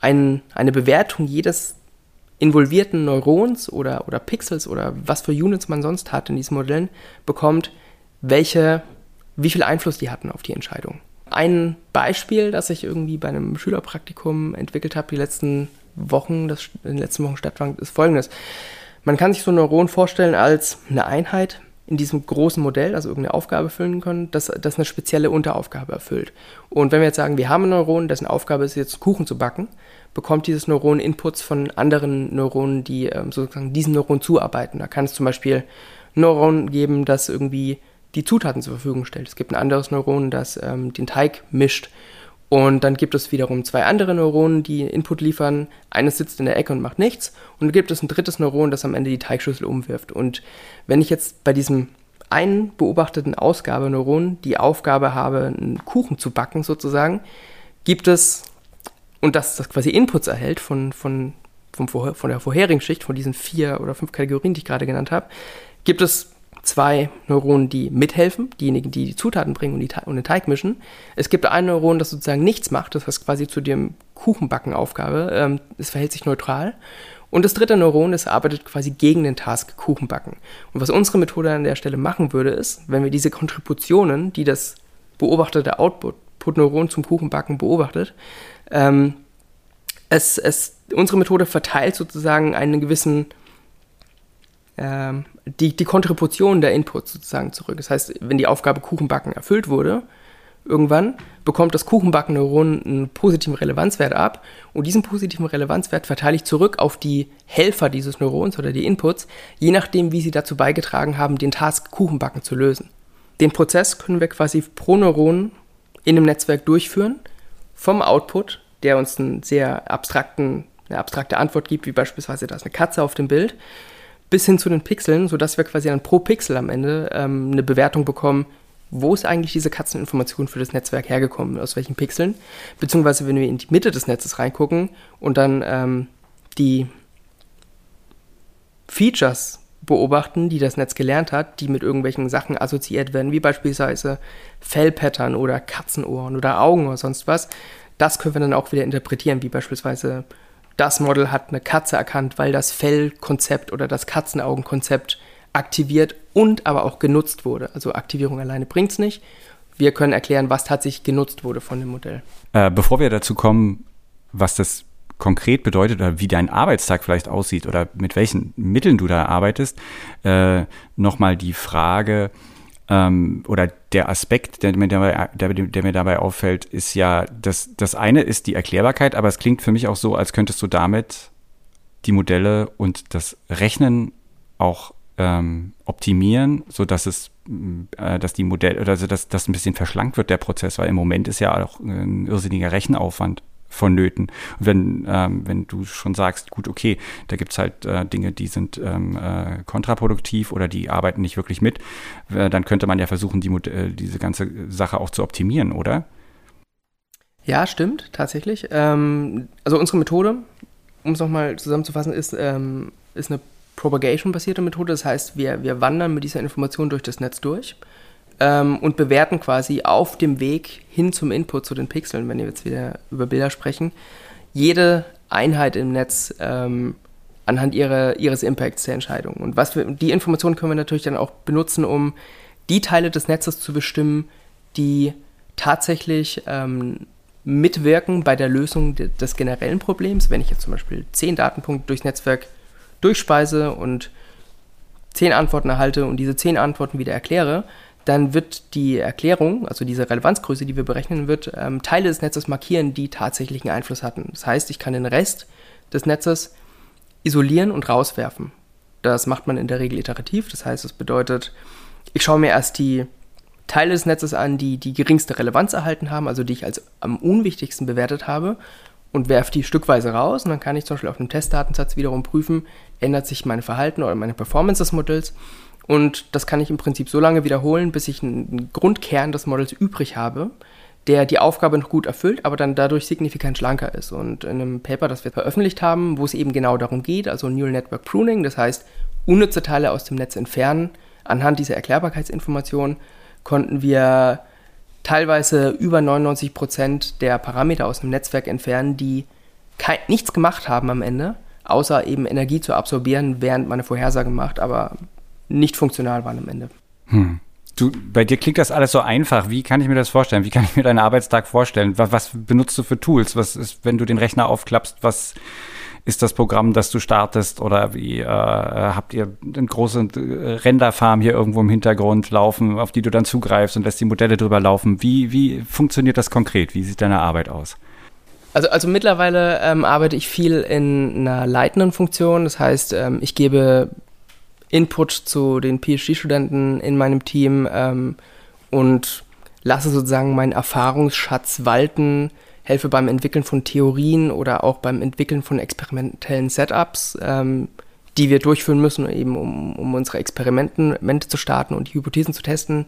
ein, eine Bewertung jedes involvierten Neurons oder, oder Pixels oder was für Units man sonst hat in diesen Modellen bekommt, welche, wie viel Einfluss die hatten auf die Entscheidung. Ein Beispiel, das ich irgendwie bei einem Schülerpraktikum entwickelt habe, die letzten Wochen, das in den letzten Wochen stattfand, ist folgendes. Man kann sich so ein Neuron vorstellen als eine Einheit in diesem großen Modell, also irgendeine Aufgabe erfüllen können, das, das eine spezielle Unteraufgabe erfüllt. Und wenn wir jetzt sagen, wir haben ein Neuron, dessen Aufgabe ist jetzt Kuchen zu backen, bekommt dieses Neuron Inputs von anderen Neuronen, die ähm, sozusagen diesem Neuron zuarbeiten. Da kann es zum Beispiel ein Neuron geben, das irgendwie die Zutaten zur Verfügung stellt. Es gibt ein anderes Neuron, das ähm, den Teig mischt und dann gibt es wiederum zwei andere Neuronen, die Input liefern. Eines sitzt in der Ecke und macht nichts. Und dann gibt es ein drittes Neuron, das am Ende die Teigschüssel umwirft. Und wenn ich jetzt bei diesem einen beobachteten Ausgabeneuron die Aufgabe habe, einen Kuchen zu backen sozusagen, gibt es, und das, das quasi Inputs erhält von, von, vom, von der vorherigen Schicht, von diesen vier oder fünf Kategorien, die ich gerade genannt habe, gibt es zwei Neuronen, die mithelfen, diejenigen, die die Zutaten bringen und, die, und den Teig mischen. Es gibt ein Neuron, das sozusagen nichts macht, das heißt quasi zu dem Kuchenbacken-Aufgabe. Ähm, es verhält sich neutral. Und das dritte Neuron, das arbeitet quasi gegen den Task Kuchenbacken. Und was unsere Methode an der Stelle machen würde, ist, wenn wir diese Kontributionen, die das beobachtete Output-Neuron zum Kuchenbacken beobachtet, ähm, es, es, unsere Methode verteilt sozusagen einen gewissen ähm, die, die Kontribution der Inputs sozusagen zurück. Das heißt, wenn die Aufgabe Kuchenbacken erfüllt wurde, irgendwann bekommt das Kuchenbacken-Neuron einen positiven Relevanzwert ab und diesen positiven Relevanzwert verteile ich zurück auf die Helfer dieses Neurons oder die Inputs, je nachdem, wie sie dazu beigetragen haben, den Task Kuchenbacken zu lösen. Den Prozess können wir quasi pro Neuron in einem Netzwerk durchführen, vom Output, der uns einen sehr abstrakten, eine abstrakte Antwort gibt, wie beispielsweise da ist eine Katze auf dem Bild, bis hin zu den Pixeln, sodass wir quasi dann pro Pixel am Ende ähm, eine Bewertung bekommen, wo ist eigentlich diese Katzeninformation für das Netzwerk hergekommen, aus welchen Pixeln. Beziehungsweise wenn wir in die Mitte des Netzes reingucken und dann ähm, die Features beobachten, die das Netz gelernt hat, die mit irgendwelchen Sachen assoziiert werden, wie beispielsweise Fellpattern oder Katzenohren oder Augen oder sonst was, das können wir dann auch wieder interpretieren, wie beispielsweise das Model hat eine Katze erkannt, weil das Fellkonzept oder das Katzenaugenkonzept aktiviert und aber auch genutzt wurde. Also Aktivierung alleine bringt es nicht. Wir können erklären, was tatsächlich genutzt wurde von dem Modell. Äh, bevor wir dazu kommen, was das konkret bedeutet oder wie dein Arbeitstag vielleicht aussieht oder mit welchen Mitteln du da arbeitest, äh, nochmal die Frage, ähm, oder der Aspekt, der mir, dabei, der, der, mir dabei auffällt, ist ja, dass das eine ist die Erklärbarkeit, aber es klingt für mich auch so, als könntest du damit die Modelle und das Rechnen auch ähm, optimieren, so dass es, äh, dass die Modelle, also dass das ein bisschen verschlankt wird, der Prozess, weil im Moment ist ja auch ein irrsinniger Rechenaufwand vonnöten. Und wenn, ähm, wenn du schon sagst, gut, okay, da gibt es halt äh, Dinge, die sind ähm, äh, kontraproduktiv oder die arbeiten nicht wirklich mit, äh, dann könnte man ja versuchen, die, äh, diese ganze Sache auch zu optimieren, oder? Ja, stimmt, tatsächlich. Ähm, also unsere Methode, um es nochmal zusammenzufassen, ist, ähm, ist eine Propagation-basierte Methode. Das heißt, wir, wir wandern mit dieser Information durch das Netz durch ähm, und bewerten quasi auf dem Weg hin zum Input zu den Pixeln, wenn wir jetzt wieder über Bilder sprechen, jede Einheit im Netz ähm, anhand ihrer, ihres Impacts der Entscheidung. Und was wir, die Informationen können wir natürlich dann auch benutzen, um die Teile des Netzes zu bestimmen, die tatsächlich ähm, mitwirken bei der Lösung de des generellen Problems. Wenn ich jetzt zum Beispiel zehn Datenpunkte durchs Netzwerk durchspeise und zehn Antworten erhalte und diese zehn Antworten wieder erkläre, dann wird die Erklärung, also diese Relevanzgröße, die wir berechnen, wird ähm, Teile des Netzes markieren, die tatsächlichen Einfluss hatten. Das heißt, ich kann den Rest des Netzes isolieren und rauswerfen. Das macht man in der Regel iterativ. Das heißt, es bedeutet, ich schaue mir erst die Teile des Netzes an, die die geringste Relevanz erhalten haben, also die ich als am unwichtigsten bewertet habe und werfe die stückweise raus. Und dann kann ich zum Beispiel auf einem Testdatensatz wiederum prüfen, ändert sich mein Verhalten oder meine Performance des Modells. Und das kann ich im Prinzip so lange wiederholen, bis ich einen Grundkern des Modells übrig habe, der die Aufgabe noch gut erfüllt, aber dann dadurch signifikant schlanker ist. Und in einem Paper, das wir veröffentlicht haben, wo es eben genau darum geht, also Neural Network Pruning, das heißt unnütze Teile aus dem Netz entfernen, anhand dieser Erklärbarkeitsinformation konnten wir teilweise über 99 Prozent der Parameter aus dem Netzwerk entfernen, die kein, nichts gemacht haben am Ende, außer eben Energie zu absorbieren, während man eine Vorhersage macht, aber nicht funktional waren am Ende. Hm. Du, bei dir klingt das alles so einfach. Wie kann ich mir das vorstellen? Wie kann ich mir deinen Arbeitstag vorstellen? Was, was benutzt du für Tools? Was ist, wenn du den Rechner aufklappst, was ist das Programm, das du startest? Oder wie äh, habt ihr eine große Renderfarm hier irgendwo im Hintergrund laufen, auf die du dann zugreifst und lässt die Modelle drüber laufen? Wie, wie funktioniert das konkret? Wie sieht deine Arbeit aus? Also, also mittlerweile ähm, arbeite ich viel in einer leitenden Funktion. Das heißt, ähm, ich gebe Input zu den PhD-Studenten in meinem Team ähm, und lasse sozusagen meinen Erfahrungsschatz walten, helfe beim Entwickeln von Theorien oder auch beim Entwickeln von experimentellen Setups, ähm, die wir durchführen müssen, eben um, um unsere Experimente zu starten und die Hypothesen zu testen,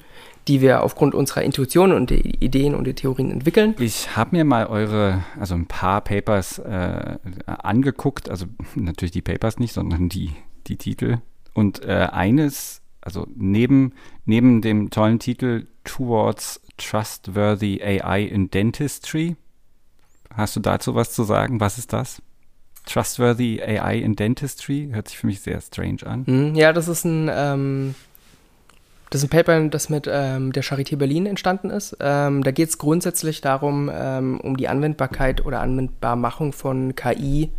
die wir aufgrund unserer Intuition und der Ideen und der Theorien entwickeln. Ich habe mir mal eure, also ein paar Papers äh, angeguckt, also natürlich die Papers nicht, sondern die, die Titel und äh, eines, also neben, neben dem tollen Titel Towards Trustworthy AI in Dentistry, hast du dazu was zu sagen? Was ist das? Trustworthy AI in Dentistry hört sich für mich sehr strange an. Mhm, ja, das ist ein, ähm, das ist ein Paper, das mit ähm, der Charité Berlin entstanden ist. Ähm, da geht es grundsätzlich darum, ähm, um die Anwendbarkeit oder Anwendbarmachung von KI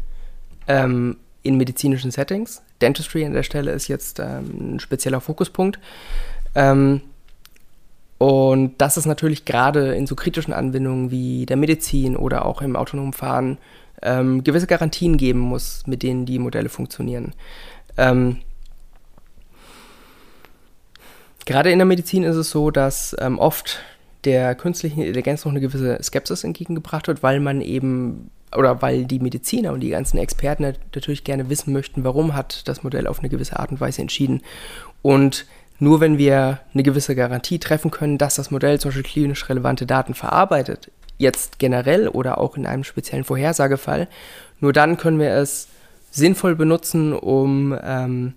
ähm, in medizinischen Settings. Dentistry an der Stelle ist jetzt ähm, ein spezieller Fokuspunkt. Ähm, und das ist natürlich gerade in so kritischen Anwendungen wie der Medizin oder auch im autonomen Fahren ähm, gewisse Garantien geben muss, mit denen die Modelle funktionieren. Ähm, gerade in der Medizin ist es so, dass ähm, oft der künstlichen Intelligenz noch eine gewisse Skepsis entgegengebracht wird, weil man eben oder weil die Mediziner und die ganzen Experten natürlich gerne wissen möchten, warum hat das Modell auf eine gewisse Art und Weise entschieden. Und nur wenn wir eine gewisse Garantie treffen können, dass das Modell zum Beispiel klinisch relevante Daten verarbeitet, jetzt generell oder auch in einem speziellen Vorhersagefall, nur dann können wir es sinnvoll benutzen, um, ähm,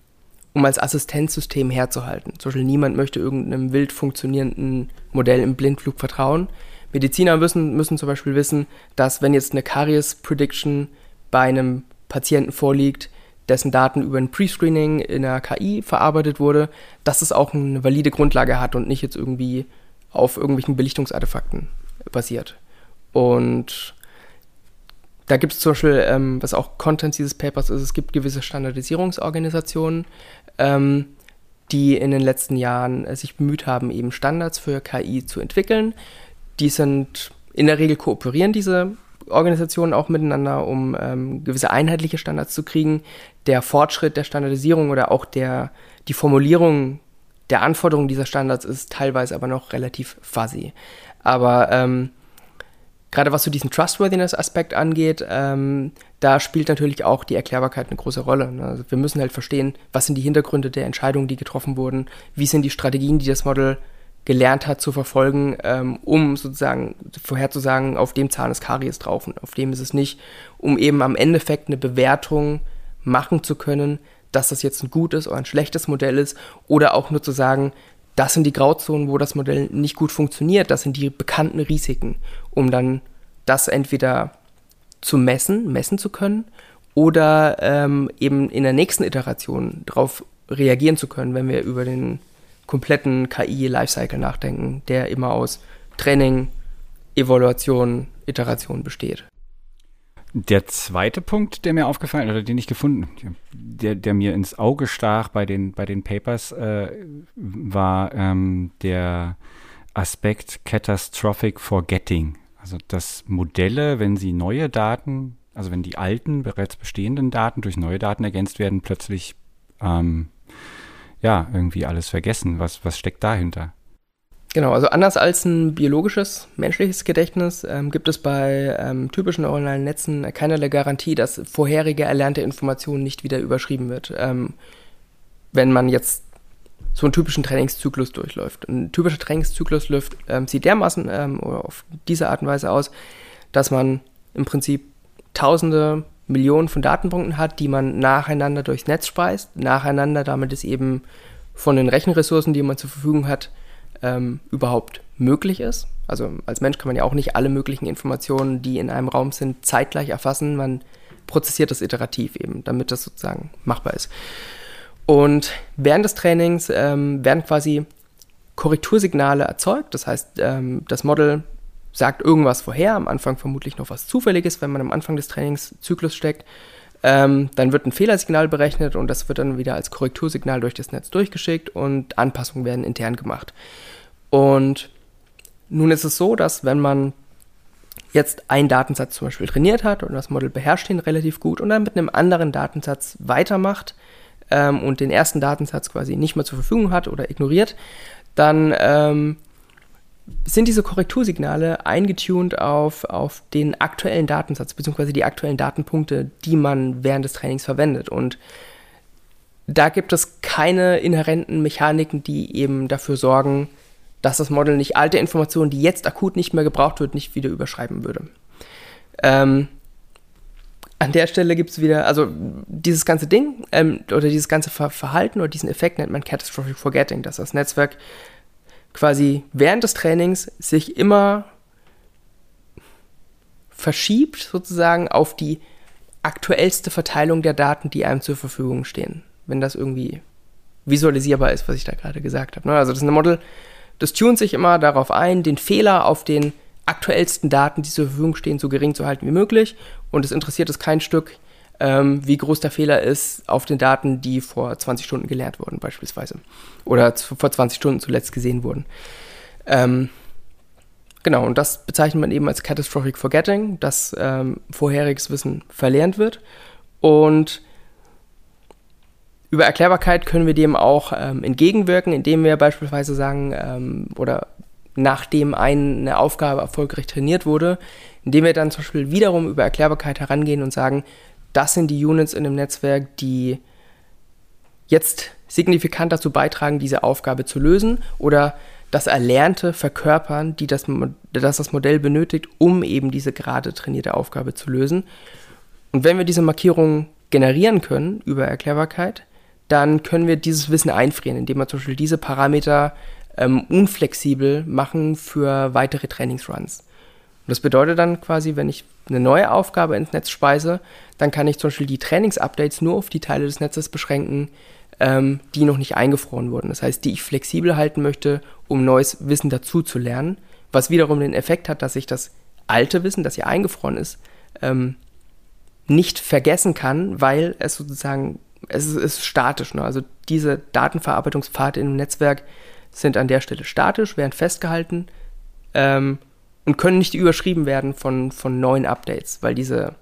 um als Assistenzsystem herzuhalten. Zum Beispiel niemand möchte irgendeinem wild funktionierenden Modell im Blindflug vertrauen. Mediziner müssen, müssen zum Beispiel wissen, dass wenn jetzt eine Karies-Prediction bei einem Patienten vorliegt, dessen Daten über ein Prescreening in der KI verarbeitet wurde, dass es auch eine valide Grundlage hat und nicht jetzt irgendwie auf irgendwelchen Belichtungsartefakten basiert. Und da gibt es zum Beispiel, ähm, was auch Content dieses Papers ist, es gibt gewisse Standardisierungsorganisationen, ähm, die in den letzten Jahren äh, sich bemüht haben, eben Standards für KI zu entwickeln. Die sind in der Regel kooperieren diese Organisationen auch miteinander, um ähm, gewisse einheitliche Standards zu kriegen. Der Fortschritt der Standardisierung oder auch der, die Formulierung der Anforderungen dieser Standards ist teilweise aber noch relativ fuzzy. Aber ähm, gerade was so diesen Trustworthiness-Aspekt angeht, ähm, da spielt natürlich auch die Erklärbarkeit eine große Rolle. Ne? Also wir müssen halt verstehen, was sind die Hintergründe der Entscheidungen, die getroffen wurden, wie sind die Strategien, die das Modell gelernt hat zu verfolgen, ähm, um sozusagen vorherzusagen, auf dem Zahn ist Karies drauf und auf dem ist es nicht, um eben am Endeffekt eine Bewertung machen zu können, dass das jetzt ein gutes oder ein schlechtes Modell ist oder auch nur zu sagen, das sind die Grauzonen, wo das Modell nicht gut funktioniert, das sind die bekannten Risiken, um dann das entweder zu messen, messen zu können oder ähm, eben in der nächsten Iteration darauf reagieren zu können, wenn wir über den kompletten KI-Lifecycle nachdenken, der immer aus Training, Evaluation, Iteration besteht. Der zweite Punkt, der mir aufgefallen oder den ich gefunden, der, der mir ins Auge stach bei den, bei den Papers, äh, war ähm, der Aspekt Catastrophic Forgetting. Also dass Modelle, wenn sie neue Daten, also wenn die alten, bereits bestehenden Daten durch neue Daten ergänzt werden, plötzlich ähm, ja irgendwie alles vergessen. Was, was steckt dahinter? Genau, also anders als ein biologisches, menschliches Gedächtnis ähm, gibt es bei ähm, typischen neuronalen Netzen keinerlei Garantie, dass vorherige erlernte Informationen nicht wieder überschrieben wird, ähm, wenn man jetzt so einen typischen Trainingszyklus durchläuft. Ein typischer Trainingszyklus läuft, ähm, sieht dermaßen ähm, oder auf diese Art und Weise aus, dass man im Prinzip tausende, Millionen von Datenpunkten hat, die man nacheinander durchs Netz speist, nacheinander, damit es eben von den Rechenressourcen, die man zur Verfügung hat, ähm, überhaupt möglich ist. Also als Mensch kann man ja auch nicht alle möglichen Informationen, die in einem Raum sind, zeitgleich erfassen. Man prozessiert das iterativ eben, damit das sozusagen machbar ist. Und während des Trainings ähm, werden quasi Korrektursignale erzeugt. Das heißt, ähm, das Model sagt irgendwas vorher, am Anfang vermutlich noch was Zufälliges, wenn man am Anfang des Trainingszyklus steckt. Ähm, dann wird ein Fehlersignal berechnet und das wird dann wieder als Korrektursignal durch das Netz durchgeschickt und Anpassungen werden intern gemacht. Und nun ist es so, dass wenn man jetzt einen Datensatz zum Beispiel trainiert hat und das Modell beherrscht ihn relativ gut und dann mit einem anderen Datensatz weitermacht ähm, und den ersten Datensatz quasi nicht mehr zur Verfügung hat oder ignoriert, dann ähm, sind diese Korrektursignale eingetuned auf, auf den aktuellen Datensatz, beziehungsweise die aktuellen Datenpunkte, die man während des Trainings verwendet. Und da gibt es keine inhärenten Mechaniken, die eben dafür sorgen, dass das Model nicht alte Informationen, die jetzt akut nicht mehr gebraucht wird, nicht wieder überschreiben würde. Ähm, an der Stelle gibt es wieder, also dieses ganze Ding ähm, oder dieses ganze Verhalten oder diesen Effekt nennt man Catastrophic Forgetting, dass das Netzwerk quasi während des Trainings sich immer verschiebt sozusagen auf die aktuellste Verteilung der Daten, die einem zur Verfügung stehen. Wenn das irgendwie visualisierbar ist, was ich da gerade gesagt habe. Ne? Also das ist ein Model, das tunt sich immer darauf ein, den Fehler auf den aktuellsten Daten, die zur Verfügung stehen, so gering zu halten wie möglich. Und es interessiert es kein Stück, ähm, wie groß der Fehler ist auf den Daten, die vor 20 Stunden gelernt wurden, beispielsweise. Oder vor 20 Stunden zuletzt gesehen wurden. Ähm, genau, und das bezeichnet man eben als Catastrophic Forgetting, dass ähm, vorheriges Wissen verlernt wird. Und über Erklärbarkeit können wir dem auch ähm, entgegenwirken, indem wir beispielsweise sagen, ähm, oder nachdem eine Aufgabe erfolgreich trainiert wurde, indem wir dann zum Beispiel wiederum über Erklärbarkeit herangehen und sagen, das sind die Units in dem Netzwerk, die jetzt signifikant dazu beitragen, diese Aufgabe zu lösen oder das Erlernte verkörpern, die das, das das Modell benötigt, um eben diese gerade trainierte Aufgabe zu lösen. Und wenn wir diese Markierungen generieren können über Erklärbarkeit, dann können wir dieses Wissen einfrieren, indem wir zum Beispiel diese Parameter ähm, unflexibel machen für weitere Trainingsruns. Und das bedeutet dann quasi, wenn ich eine neue Aufgabe ins Netz speise, dann kann ich zum Beispiel die Trainingsupdates nur auf die Teile des Netzes beschränken, ähm, die noch nicht eingefroren wurden. Das heißt, die ich flexibel halten möchte, um neues Wissen dazu zu lernen, was wiederum den Effekt hat, dass ich das alte Wissen, das hier eingefroren ist, ähm, nicht vergessen kann, weil es sozusagen, es ist, ist statisch. Ne? Also diese Datenverarbeitungspfade im Netzwerk sind an der Stelle statisch, werden festgehalten. Ähm, und können nicht überschrieben werden von, von neuen Updates, weil diese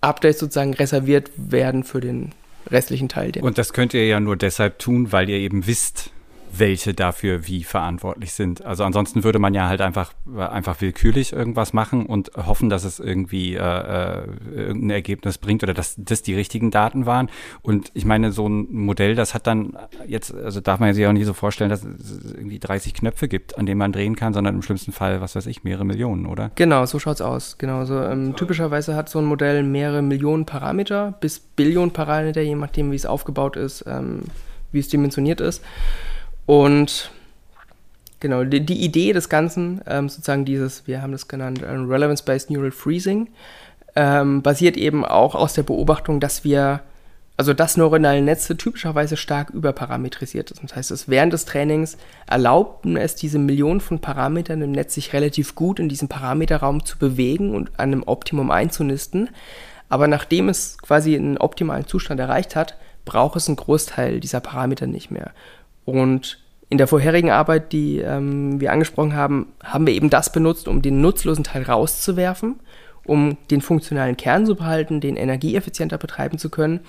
Updates sozusagen reserviert werden für den restlichen Teil. Und das könnt ihr ja nur deshalb tun, weil ihr eben wisst, welche dafür wie verantwortlich sind. Also ansonsten würde man ja halt einfach, einfach willkürlich irgendwas machen und hoffen, dass es irgendwie äh, äh, irgendein Ergebnis bringt oder dass das die richtigen Daten waren. Und ich meine, so ein Modell, das hat dann jetzt, also darf man sich auch nicht so vorstellen, dass es irgendwie 30 Knöpfe gibt, an denen man drehen kann, sondern im schlimmsten Fall, was weiß ich, mehrere Millionen, oder? Genau, so schaut's aus. Genau, so ähm, typischerweise hat so ein Modell mehrere Millionen Parameter bis Billionen Parameter, je nachdem, wie es aufgebaut ist, ähm, wie es dimensioniert ist. Und genau, die, die Idee des Ganzen, ähm, sozusagen dieses, wir haben das genannt, äh, Relevance-Based Neural Freezing, ähm, basiert eben auch aus der Beobachtung, dass wir also dass neuronale Netze typischerweise stark überparametrisiert sind. Das heißt, dass während des Trainings erlaubten es diese Millionen von Parametern im Netz sich relativ gut in diesem Parameterraum zu bewegen und an einem Optimum einzunisten. Aber nachdem es quasi einen optimalen Zustand erreicht hat, braucht es einen Großteil dieser Parameter nicht mehr. Und in der vorherigen Arbeit, die ähm, wir angesprochen haben, haben wir eben das benutzt, um den nutzlosen Teil rauszuwerfen, um den funktionalen Kern zu behalten, den energieeffizienter betreiben zu können.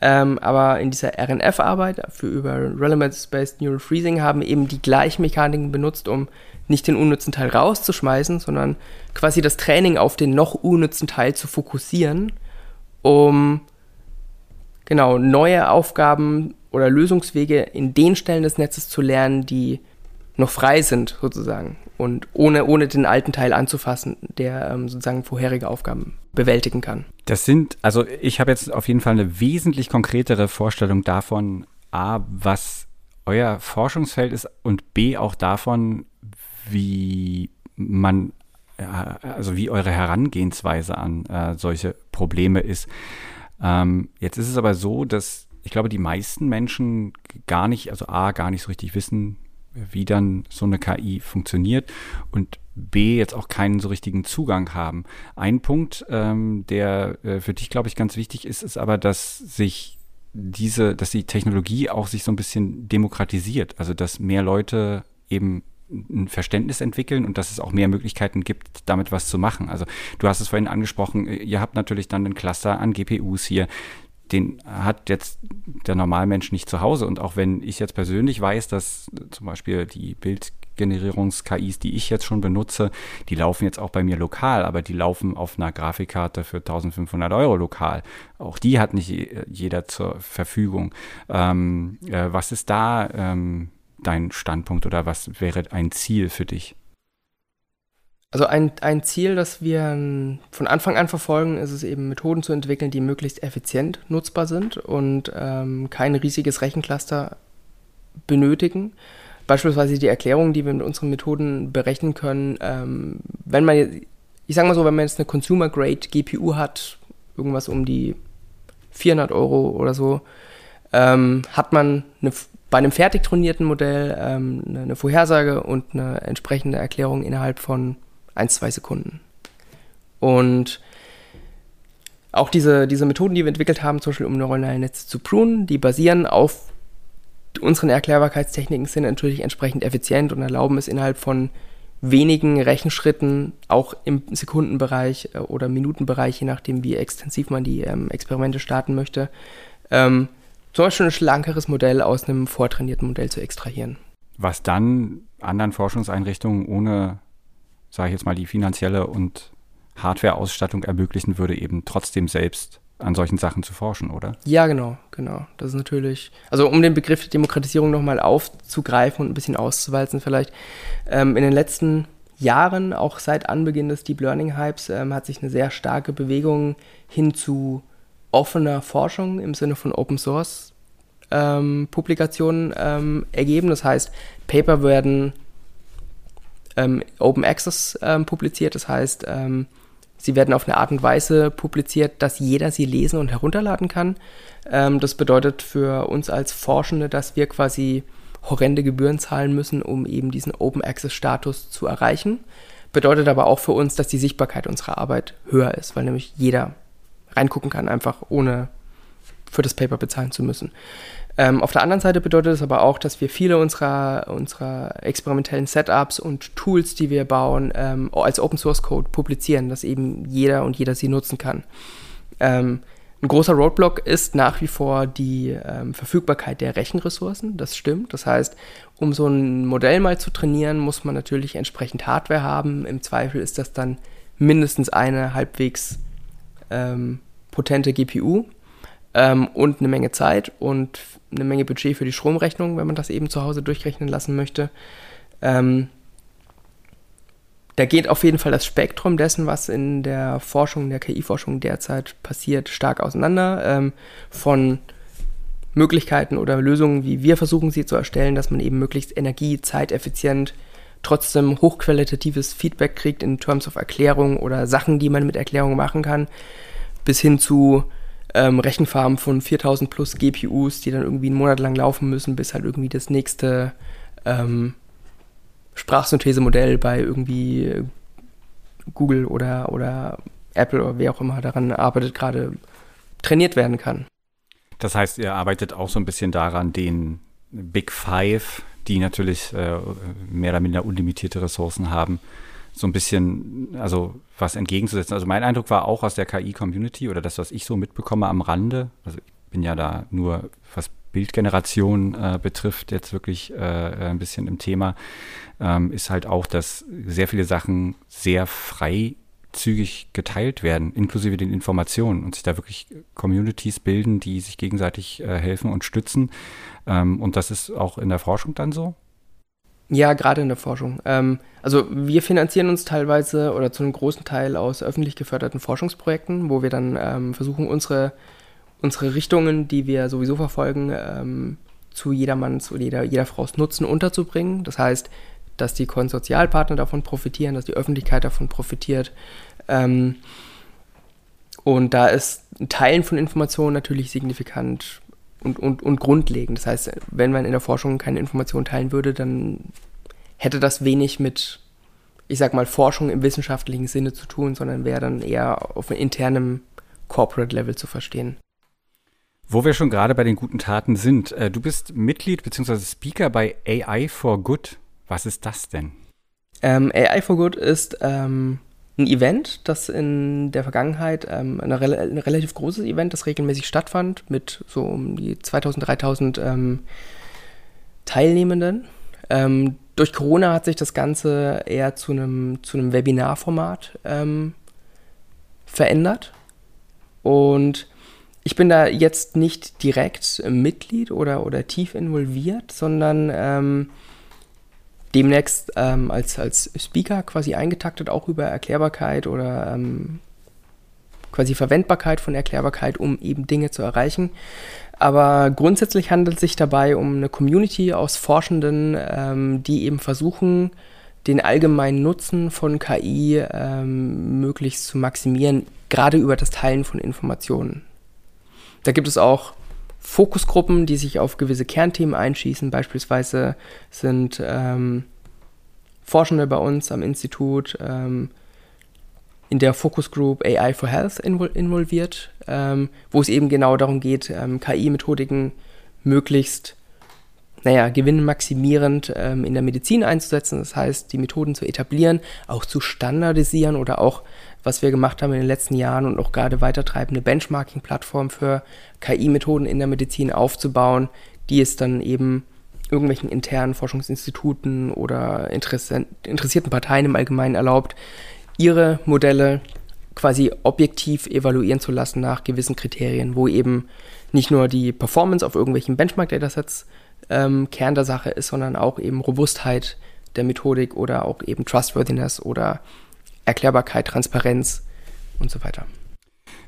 Ähm, aber in dieser RNF-Arbeit für über Relevance-Based Neural Freezing haben eben die gleichen Mechaniken benutzt, um nicht den unnützen Teil rauszuschmeißen, sondern quasi das Training auf den noch unnützen Teil zu fokussieren, um genau neue Aufgaben oder Lösungswege in den Stellen des Netzes zu lernen, die noch frei sind, sozusagen. Und ohne, ohne den alten Teil anzufassen, der ähm, sozusagen vorherige Aufgaben bewältigen kann. Das sind, also ich habe jetzt auf jeden Fall eine wesentlich konkretere Vorstellung davon, A, was euer Forschungsfeld ist und B, auch davon, wie man, also wie eure Herangehensweise an äh, solche Probleme ist. Ähm, jetzt ist es aber so, dass ich glaube, die meisten Menschen gar nicht, also A, gar nicht so richtig wissen, wie dann so eine KI funktioniert und B, jetzt auch keinen so richtigen Zugang haben. Ein Punkt, ähm, der äh, für dich, glaube ich, ganz wichtig ist, ist aber, dass sich diese, dass die Technologie auch sich so ein bisschen demokratisiert. Also, dass mehr Leute eben ein Verständnis entwickeln und dass es auch mehr Möglichkeiten gibt, damit was zu machen. Also du hast es vorhin angesprochen, ihr habt natürlich dann einen Cluster an GPUs hier, den hat jetzt der Normalmensch nicht zu Hause. Und auch wenn ich jetzt persönlich weiß, dass zum Beispiel die Bildgenerierungs-KIs, die ich jetzt schon benutze, die laufen jetzt auch bei mir lokal, aber die laufen auf einer Grafikkarte für 1500 Euro lokal. Auch die hat nicht jeder zur Verfügung. Ähm, äh, was ist da ähm, dein Standpunkt oder was wäre ein Ziel für dich? Also ein, ein Ziel, das wir von Anfang an verfolgen, ist es eben, Methoden zu entwickeln, die möglichst effizient nutzbar sind und ähm, kein riesiges Rechencluster benötigen. Beispielsweise die Erklärung, die wir mit unseren Methoden berechnen können, ähm, wenn man, ich sage mal so, wenn man jetzt eine Consumer-Grade GPU hat, irgendwas um die 400 Euro oder so, ähm, hat man eine, bei einem fertig trainierten Modell ähm, eine Vorhersage und eine entsprechende Erklärung innerhalb von ein, zwei Sekunden. Und auch diese, diese Methoden, die wir entwickelt haben, zum Beispiel um neuronale Netze zu prunen, die basieren auf unseren Erklärbarkeitstechniken, sind natürlich entsprechend effizient und erlauben es innerhalb von wenigen Rechenschritten, auch im Sekundenbereich äh, oder Minutenbereich, je nachdem, wie extensiv man die ähm, Experimente starten möchte, ähm, zum Beispiel ein schlankeres Modell aus einem vortrainierten Modell zu extrahieren. Was dann anderen Forschungseinrichtungen ohne sage ich jetzt mal, die finanzielle und Hardware-Ausstattung ermöglichen würde, eben trotzdem selbst an solchen Sachen zu forschen, oder? Ja, genau, genau. Das ist natürlich, also um den Begriff Demokratisierung nochmal aufzugreifen und ein bisschen auszuwalzen vielleicht, ähm, in den letzten Jahren, auch seit Anbeginn des Deep Learning Hypes, ähm, hat sich eine sehr starke Bewegung hin zu offener Forschung im Sinne von Open Source ähm, Publikationen ähm, ergeben. Das heißt, Paper werden ähm, Open Access ähm, publiziert. Das heißt, ähm, sie werden auf eine Art und Weise publiziert, dass jeder sie lesen und herunterladen kann. Ähm, das bedeutet für uns als Forschende, dass wir quasi horrende Gebühren zahlen müssen, um eben diesen Open Access Status zu erreichen. Bedeutet aber auch für uns, dass die Sichtbarkeit unserer Arbeit höher ist, weil nämlich jeder reingucken kann, einfach ohne für das Paper bezahlen zu müssen. Ähm, auf der anderen Seite bedeutet es aber auch, dass wir viele unserer, unserer experimentellen Setups und Tools, die wir bauen, ähm, als Open Source Code publizieren, dass eben jeder und jeder sie nutzen kann. Ähm, ein großer Roadblock ist nach wie vor die ähm, Verfügbarkeit der Rechenressourcen. Das stimmt. Das heißt, um so ein Modell mal zu trainieren, muss man natürlich entsprechend Hardware haben. Im Zweifel ist das dann mindestens eine halbwegs ähm, potente GPU ähm, und eine Menge Zeit und eine Menge Budget für die Stromrechnung, wenn man das eben zu Hause durchrechnen lassen möchte. Ähm, da geht auf jeden Fall das Spektrum dessen, was in der Forschung, der KI-Forschung derzeit passiert, stark auseinander. Ähm, von Möglichkeiten oder Lösungen, wie wir versuchen sie zu erstellen, dass man eben möglichst energie-, zeiteffizient trotzdem hochqualitatives Feedback kriegt in Terms of Erklärung oder Sachen, die man mit Erklärung machen kann, bis hin zu ähm, Rechenfarmen von 4000 plus GPUs, die dann irgendwie einen Monat lang laufen müssen, bis halt irgendwie das nächste ähm, Sprachsynthesemodell bei irgendwie Google oder, oder Apple oder wer auch immer daran arbeitet, gerade trainiert werden kann. Das heißt, ihr arbeitet auch so ein bisschen daran, den Big Five, die natürlich äh, mehr oder minder unlimitierte Ressourcen haben, so ein bisschen, also was entgegenzusetzen. Also mein Eindruck war auch aus der KI-Community oder das, was ich so mitbekomme am Rande, also ich bin ja da nur, was Bildgeneration äh, betrifft, jetzt wirklich äh, ein bisschen im Thema, ähm, ist halt auch, dass sehr viele Sachen sehr freizügig geteilt werden, inklusive den Informationen und sich da wirklich Communities bilden, die sich gegenseitig äh, helfen und stützen. Ähm, und das ist auch in der Forschung dann so? Ja, gerade in der Forschung. Ähm, also wir finanzieren uns teilweise oder zu einem großen Teil aus öffentlich geförderten Forschungsprojekten, wo wir dann ähm, versuchen, unsere, unsere Richtungen, die wir sowieso verfolgen, ähm, zu jedermanns oder jeder, jeder Frau's Nutzen unterzubringen. Das heißt, dass die Konsortialpartner davon profitieren, dass die Öffentlichkeit davon profitiert. Ähm, und da ist Teilen von Informationen natürlich signifikant und, und, und grundlegend. Das heißt, wenn man in der Forschung keine Informationen teilen würde, dann hätte das wenig mit, ich sag mal, Forschung im wissenschaftlichen Sinne zu tun, sondern wäre dann eher auf einem internen Corporate Level zu verstehen. Wo wir schon gerade bei den guten Taten sind, äh, du bist Mitglied bzw. Speaker bei AI for Good. Was ist das denn? Ähm, AI for Good ist ähm, ein Event, das in der Vergangenheit, ähm, ein, rel ein, relativ großes Event, das regelmäßig stattfand, mit so um die 2000, 3000 ähm, Teilnehmenden. Ähm, durch Corona hat sich das Ganze eher zu einem, zu einem Webinarformat ähm, verändert. Und ich bin da jetzt nicht direkt Mitglied oder, oder tief involviert, sondern ähm, demnächst ähm, als, als Speaker quasi eingetaktet, auch über Erklärbarkeit oder ähm, quasi Verwendbarkeit von Erklärbarkeit, um eben Dinge zu erreichen. Aber grundsätzlich handelt es sich dabei um eine Community aus Forschenden, ähm, die eben versuchen, den allgemeinen Nutzen von KI ähm, möglichst zu maximieren, gerade über das Teilen von Informationen. Da gibt es auch Fokusgruppen, die sich auf gewisse Kernthemen einschießen. Beispielsweise sind ähm, Forschende bei uns am Institut ähm, in der Focus AI for Health invol involviert, ähm, wo es eben genau darum geht, ähm, KI-Methodiken möglichst naja, gewinnmaximierend ähm, in der Medizin einzusetzen. Das heißt, die Methoden zu etablieren, auch zu standardisieren oder auch, was wir gemacht haben in den letzten Jahren und auch gerade weitertreibende Benchmarking-Plattform für KI-Methoden in der Medizin aufzubauen, die es dann eben irgendwelchen internen Forschungsinstituten oder interessierten Parteien im Allgemeinen erlaubt, ihre Modelle quasi objektiv evaluieren zu lassen nach gewissen Kriterien, wo eben nicht nur die Performance auf irgendwelchen Benchmark-Datasets ähm, Kern der Sache ist, sondern auch eben Robustheit der Methodik oder auch eben Trustworthiness oder Erklärbarkeit, Transparenz und so weiter.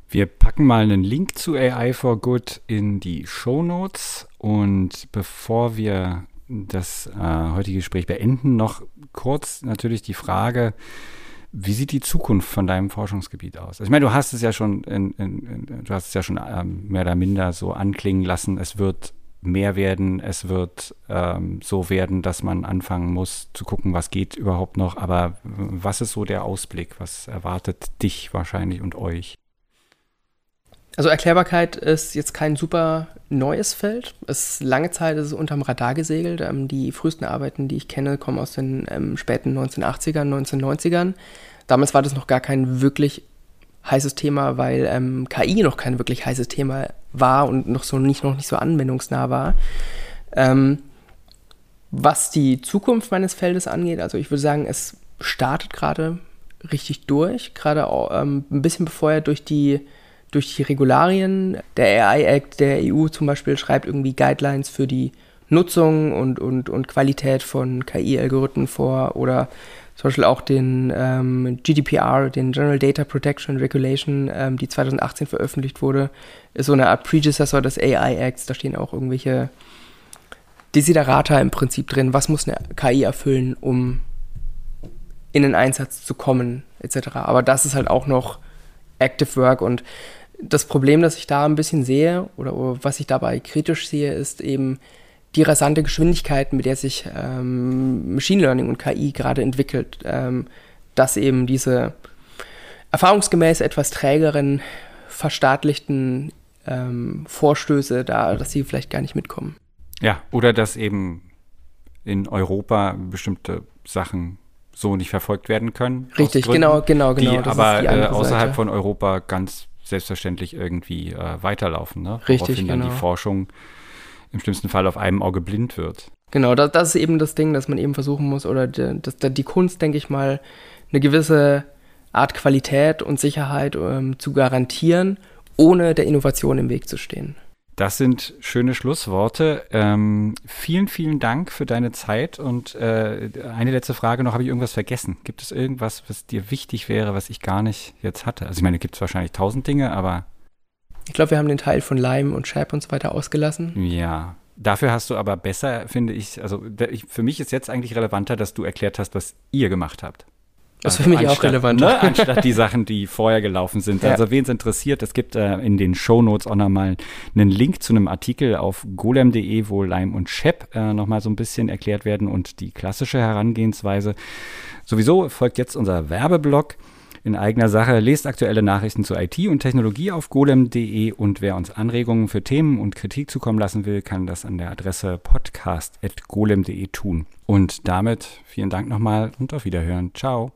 Wir packen mal einen Link zu AI for Good in die Show Notes und bevor wir das äh, heutige Gespräch beenden, noch kurz natürlich die Frage, wie sieht die Zukunft von deinem Forschungsgebiet aus? Also ich meine, du hast es ja schon, in, in, in, du hast es ja schon ähm, mehr oder minder so anklingen lassen. Es wird mehr werden, es wird ähm, so werden, dass man anfangen muss zu gucken, was geht überhaupt noch. Aber was ist so der Ausblick? Was erwartet dich wahrscheinlich und euch? Also Erklärbarkeit ist jetzt kein super neues Feld. Es lange Zeit ist es unterm Radar gesegelt. Ähm, die frühesten Arbeiten, die ich kenne, kommen aus den ähm, späten 1980ern, 1990ern. Damals war das noch gar kein wirklich heißes Thema, weil ähm, KI noch kein wirklich heißes Thema war und noch so nicht, noch nicht so anwendungsnah war. Ähm, was die Zukunft meines Feldes angeht, also ich würde sagen, es startet gerade richtig durch, gerade ähm, ein bisschen befeuert durch die, durch die Regularien. Der AI Act der EU zum Beispiel schreibt irgendwie Guidelines für die Nutzung und, und, und Qualität von KI-Algorithmen vor oder Beispiel auch den ähm, GDPR, den General Data Protection Regulation, ähm, die 2018 veröffentlicht wurde, ist so eine Art Predecessor des AI Acts. Da stehen auch irgendwelche Desiderata im Prinzip drin. Was muss eine KI erfüllen, um in den Einsatz zu kommen, etc. Aber das ist halt auch noch Active Work und Das Problem, das ich da ein bisschen sehe oder was ich dabei kritisch sehe, ist eben die rasante Geschwindigkeit, mit der sich ähm, Machine Learning und KI gerade entwickelt, ähm, dass eben diese erfahrungsgemäß etwas trägeren, verstaatlichten ähm, Vorstöße da, dass sie vielleicht gar nicht mitkommen. Ja, oder dass eben in Europa bestimmte Sachen so nicht verfolgt werden können. Richtig, Gründen, genau, genau, genau. Die aber die äh, außerhalb Seite. von Europa ganz selbstverständlich irgendwie äh, weiterlaufen. Ne? Richtig, genau. dann die Forschung im schlimmsten Fall auf einem Auge blind wird. Genau, das, das ist eben das Ding, dass man eben versuchen muss, oder die, das, die Kunst, denke ich mal, eine gewisse Art Qualität und Sicherheit ähm, zu garantieren, ohne der Innovation im Weg zu stehen. Das sind schöne Schlussworte. Ähm, vielen, vielen Dank für deine Zeit. Und äh, eine letzte Frage noch, habe ich irgendwas vergessen? Gibt es irgendwas, was dir wichtig wäre, was ich gar nicht jetzt hatte? Also ich meine, gibt es wahrscheinlich tausend Dinge, aber. Ich glaube, wir haben den Teil von Lime und Chap und so weiter ausgelassen. Ja. Dafür hast du aber besser, finde ich, also für mich ist jetzt eigentlich relevanter, dass du erklärt hast, was ihr gemacht habt. Das ist für mich auch relevant. Ne, anstatt die Sachen, die vorher gelaufen sind. Ja. Also wen es interessiert, es gibt äh, in den Show Notes auch nochmal einen Link zu einem Artikel auf golem.de, wo Lime und Shep äh, nochmal so ein bisschen erklärt werden und die klassische Herangehensweise. Sowieso folgt jetzt unser Werbeblock in eigener Sache. Lest aktuelle Nachrichten zu IT und Technologie auf golem.de und wer uns Anregungen für Themen und Kritik zukommen lassen will, kann das an der Adresse podcast.golem.de tun. Und damit vielen Dank nochmal und auf Wiederhören. Ciao.